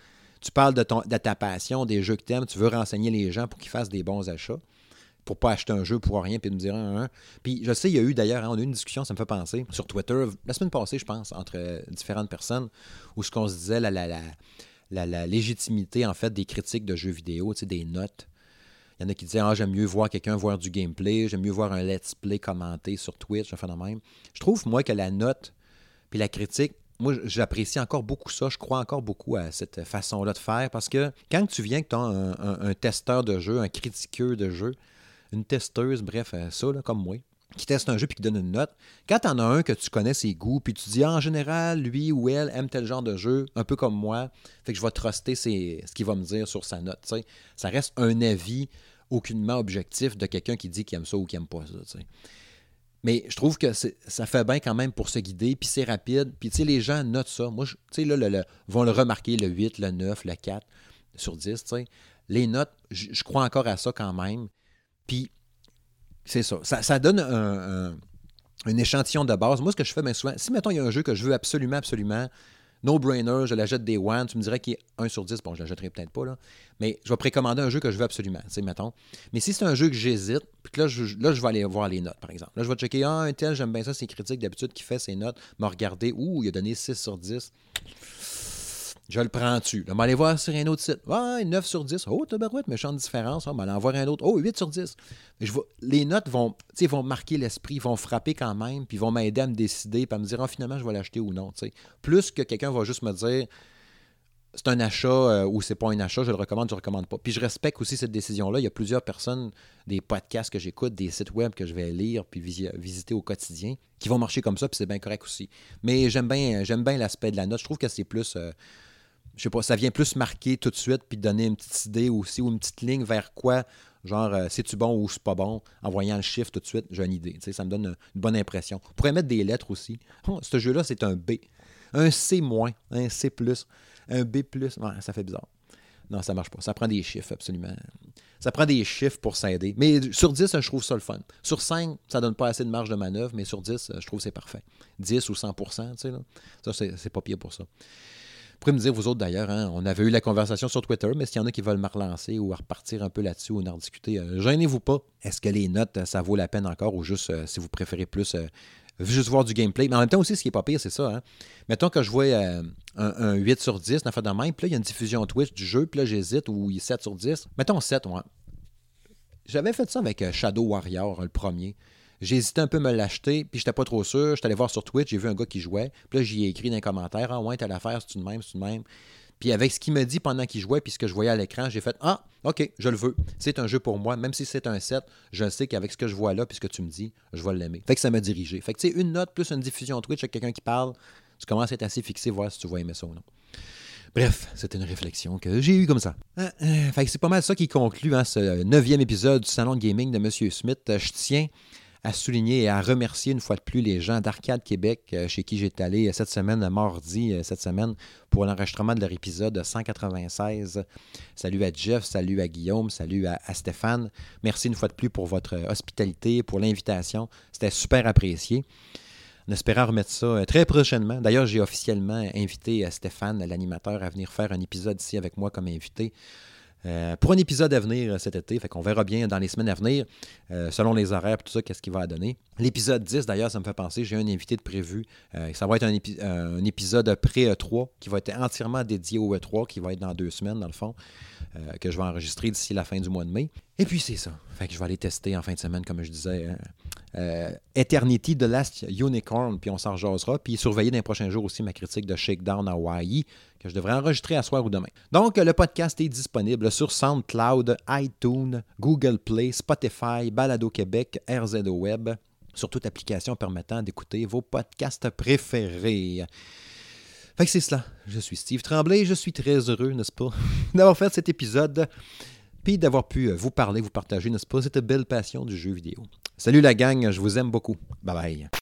tu parles de, ton, de ta passion, des jeux que tu aimes. Tu veux renseigner les gens pour qu'ils fassent des bons achats pour pas acheter un jeu pour rien puis me dire un. Puis je sais, il y a eu d'ailleurs, hein, on a eu une discussion, ça me fait penser, sur Twitter, la semaine passée, je pense, entre euh, différentes personnes, où ce qu'on se disait, la, la, la, la, légitimité, en fait, des critiques de jeux vidéo, des notes. Il y en a qui disaient, ah, j'aime mieux voir quelqu'un voir du gameplay, j'aime mieux voir un let's play commenté sur Twitch, un phénomène. Je trouve, moi, que la note puis la critique, moi, j'apprécie encore beaucoup ça. Je crois encore beaucoup à cette façon-là de faire parce que quand tu viens que tu as un, testeur de jeu, un critiqueur de jeu, une testeuse, bref, euh, ça, comme moi, qui teste un jeu puis qui donne une note. Quand tu en as un que tu connais ses goûts, puis tu dis en général, lui ou elle aime tel genre de jeu, un peu comme moi, fait que je vais truster ce qu'il va me dire sur sa note. Ça reste un avis aucunement objectif de quelqu'un qui dit qu'il aime ça ou qu'il n'aime pas ça. Mais je trouve que ça fait bien quand même pour se guider, puis c'est rapide. Puis les gens notent ça. Moi, tu là, le, vont le remarquer, le 8, le 9, le 4 sur 10. Les notes, je crois encore à ça quand même. Puis, c'est ça. ça. donne un, échantillon de base. Moi, ce que je fais bien souvent, si, mettons, il y a un jeu que je veux absolument, absolument, no-brainer, je l'achète des one, tu me dirais qu'il est 1 sur 10, bon, je l'achèterai peut-être pas, là, mais je vais précommander un jeu que je veux absolument, tu sais, mettons. Mais si c'est un jeu que j'hésite, puis que là je, là, vais aller voir les notes, par exemple. Là, je vais checker, ah, un tel, j'aime bien ça, c'est critique d'habitude qui fait ses notes, m'a regardé, ouh, il a donné 6 sur 10 je le prends-tu? On va aller voir sur un autre site. Ouais, 9 sur 10. Oh, tabarouette, méchante différence. On va aller en voir un autre. Oh, 8 sur 10. Je les notes vont, vont marquer l'esprit, vont frapper quand même, puis vont m'aider à me décider, puis à me dire, oh, finalement, je vais l'acheter ou non. Plus que quelqu'un va juste me dire, c'est un achat euh, ou c'est pas un achat, je le recommande, je le recommande pas. Puis je respecte aussi cette décision-là. Il y a plusieurs personnes, des podcasts que j'écoute, des sites web que je vais lire puis visiter au quotidien, qui vont marcher comme ça, puis c'est bien correct aussi. Mais j'aime bien, j'aime bien l'aspect de la note. Je trouve que c'est plus. Euh, je sais pas, ça vient plus marquer tout de suite puis donner une petite idée aussi ou une petite ligne vers quoi, genre, euh, c'est-tu bon ou c'est pas bon, en voyant le chiffre tout de suite, j'ai une idée. Ça me donne une, bonne impression. On pourrait mettre des lettres aussi. Oh, ce jeu-là, c'est un B. Un C-, un C, un B. Ouais, ça fait bizarre. Non, ça marche pas. Ça prend des chiffres, absolument. Ça prend des chiffres pour s'aider. Mais sur 10, je trouve ça le fun. Sur 5, ça donne pas assez de marge de manœuvre, mais sur 10, je trouve que c'est parfait. 10 ou 100% tu sais, là. Ça, c'est pas pire pour ça pourrez me dire, vous autres d'ailleurs, hein, on avait eu la conversation sur Twitter, mais s'il y en a qui veulent me relancer ou repartir un peu là-dessus ou en discuter, euh, gênez-vous pas. Est-ce que les notes, ça vaut la peine encore ou juste euh, si vous préférez plus euh, juste voir du gameplay? Mais en même temps aussi, ce qui n'est pas pire, c'est ça. Hein. Mettons que je vois un, 8 sur 10, fait de puis là, il y a une diffusion Twitch du jeu, puis là, j'hésite, ou il est 7 sur 10. Mettons 7, ouais. J'avais fait ça avec Shadow Warrior, le premier. Hésité un peu à me l'acheter, puis j'étais pas trop sûr. J'étais allé voir sur Twitch, j'ai vu un gars qui jouait. Puis là, j'y ai écrit dans les commentaires Ah ouais, t'as l'affaire, c'est une même, c'est une même. Puis avec ce qu'il me dit pendant qu'il jouait, puis ce que je voyais à l'écran, j'ai fait Ah, ok, je le veux. C'est un jeu pour moi. Même si c'est un set, je sais qu'avec ce que je vois là, puis ce que tu me dis, je vais l'aimer. Fait que ça m'a dirigé. Fait que tu sais, une note plus une diffusion Twitch avec quelqu'un qui parle, tu commences à être assez fixé, voir si tu vas aimer ça ou non. Bref, c'était une réflexion que j'ai eue comme ça. Euh, euh, fait que c'est pas mal ça qui conclut hein, ce neuvième épisode du Salon de Gaming de M. Smith. Je tiens à souligner et à remercier une fois de plus les gens d'Arcade Québec euh, chez qui j'étais allé cette semaine, mardi, euh, cette semaine, pour l'enregistrement de leur épisode 196. Salut à Jeff, salut à Guillaume, salut à, Stéphane. Merci une fois de plus pour votre hospitalité, pour l'invitation. C'était super apprécié. En espérant remettre ça euh, très prochainement. D'ailleurs, j'ai officiellement invité Stéphane, l'animateur, à venir faire un épisode ici avec moi comme invité. Euh, pour un épisode à venir cet été. Fait qu'on verra bien dans les semaines à venir, selon les horaires et tout ça, qu'est-ce qu'il va donner. L'épisode 10, d'ailleurs, ça me fait penser, j'ai un invité de prévu. ça va être un, un épisode pré-E3 qui va être entièrement dédié au E3, qui va être dans deux semaines, dans le fond. Euh, que je vais enregistrer d'ici la fin du mois de mai. Et puis c'est ça. Fait que je vais aller tester en fin de semaine, comme je disais, euh, euh, Eternity The Last Unicorn, puis on s'en rejasera. Puis surveiller dans les prochains jours aussi ma critique de Shakedown Hawaii, que je devrais enregistrer à soir ou demain. Donc, le podcast est disponible sur SoundCloud, iTunes, Google Play, Spotify, Balado Québec, RZO Web, sur toute application permettant d'écouter vos podcasts préférés. Fait que c'est cela. Je suis Steve Tremblay. Je suis très heureux, n'est-ce pas, d'avoir fait cet épisode. Puis d'avoir pu euh, vous parler, vous partager, n'est-ce pas, cette belle passion du jeu vidéo. Salut la gang, je vous aime beaucoup. Bye bye.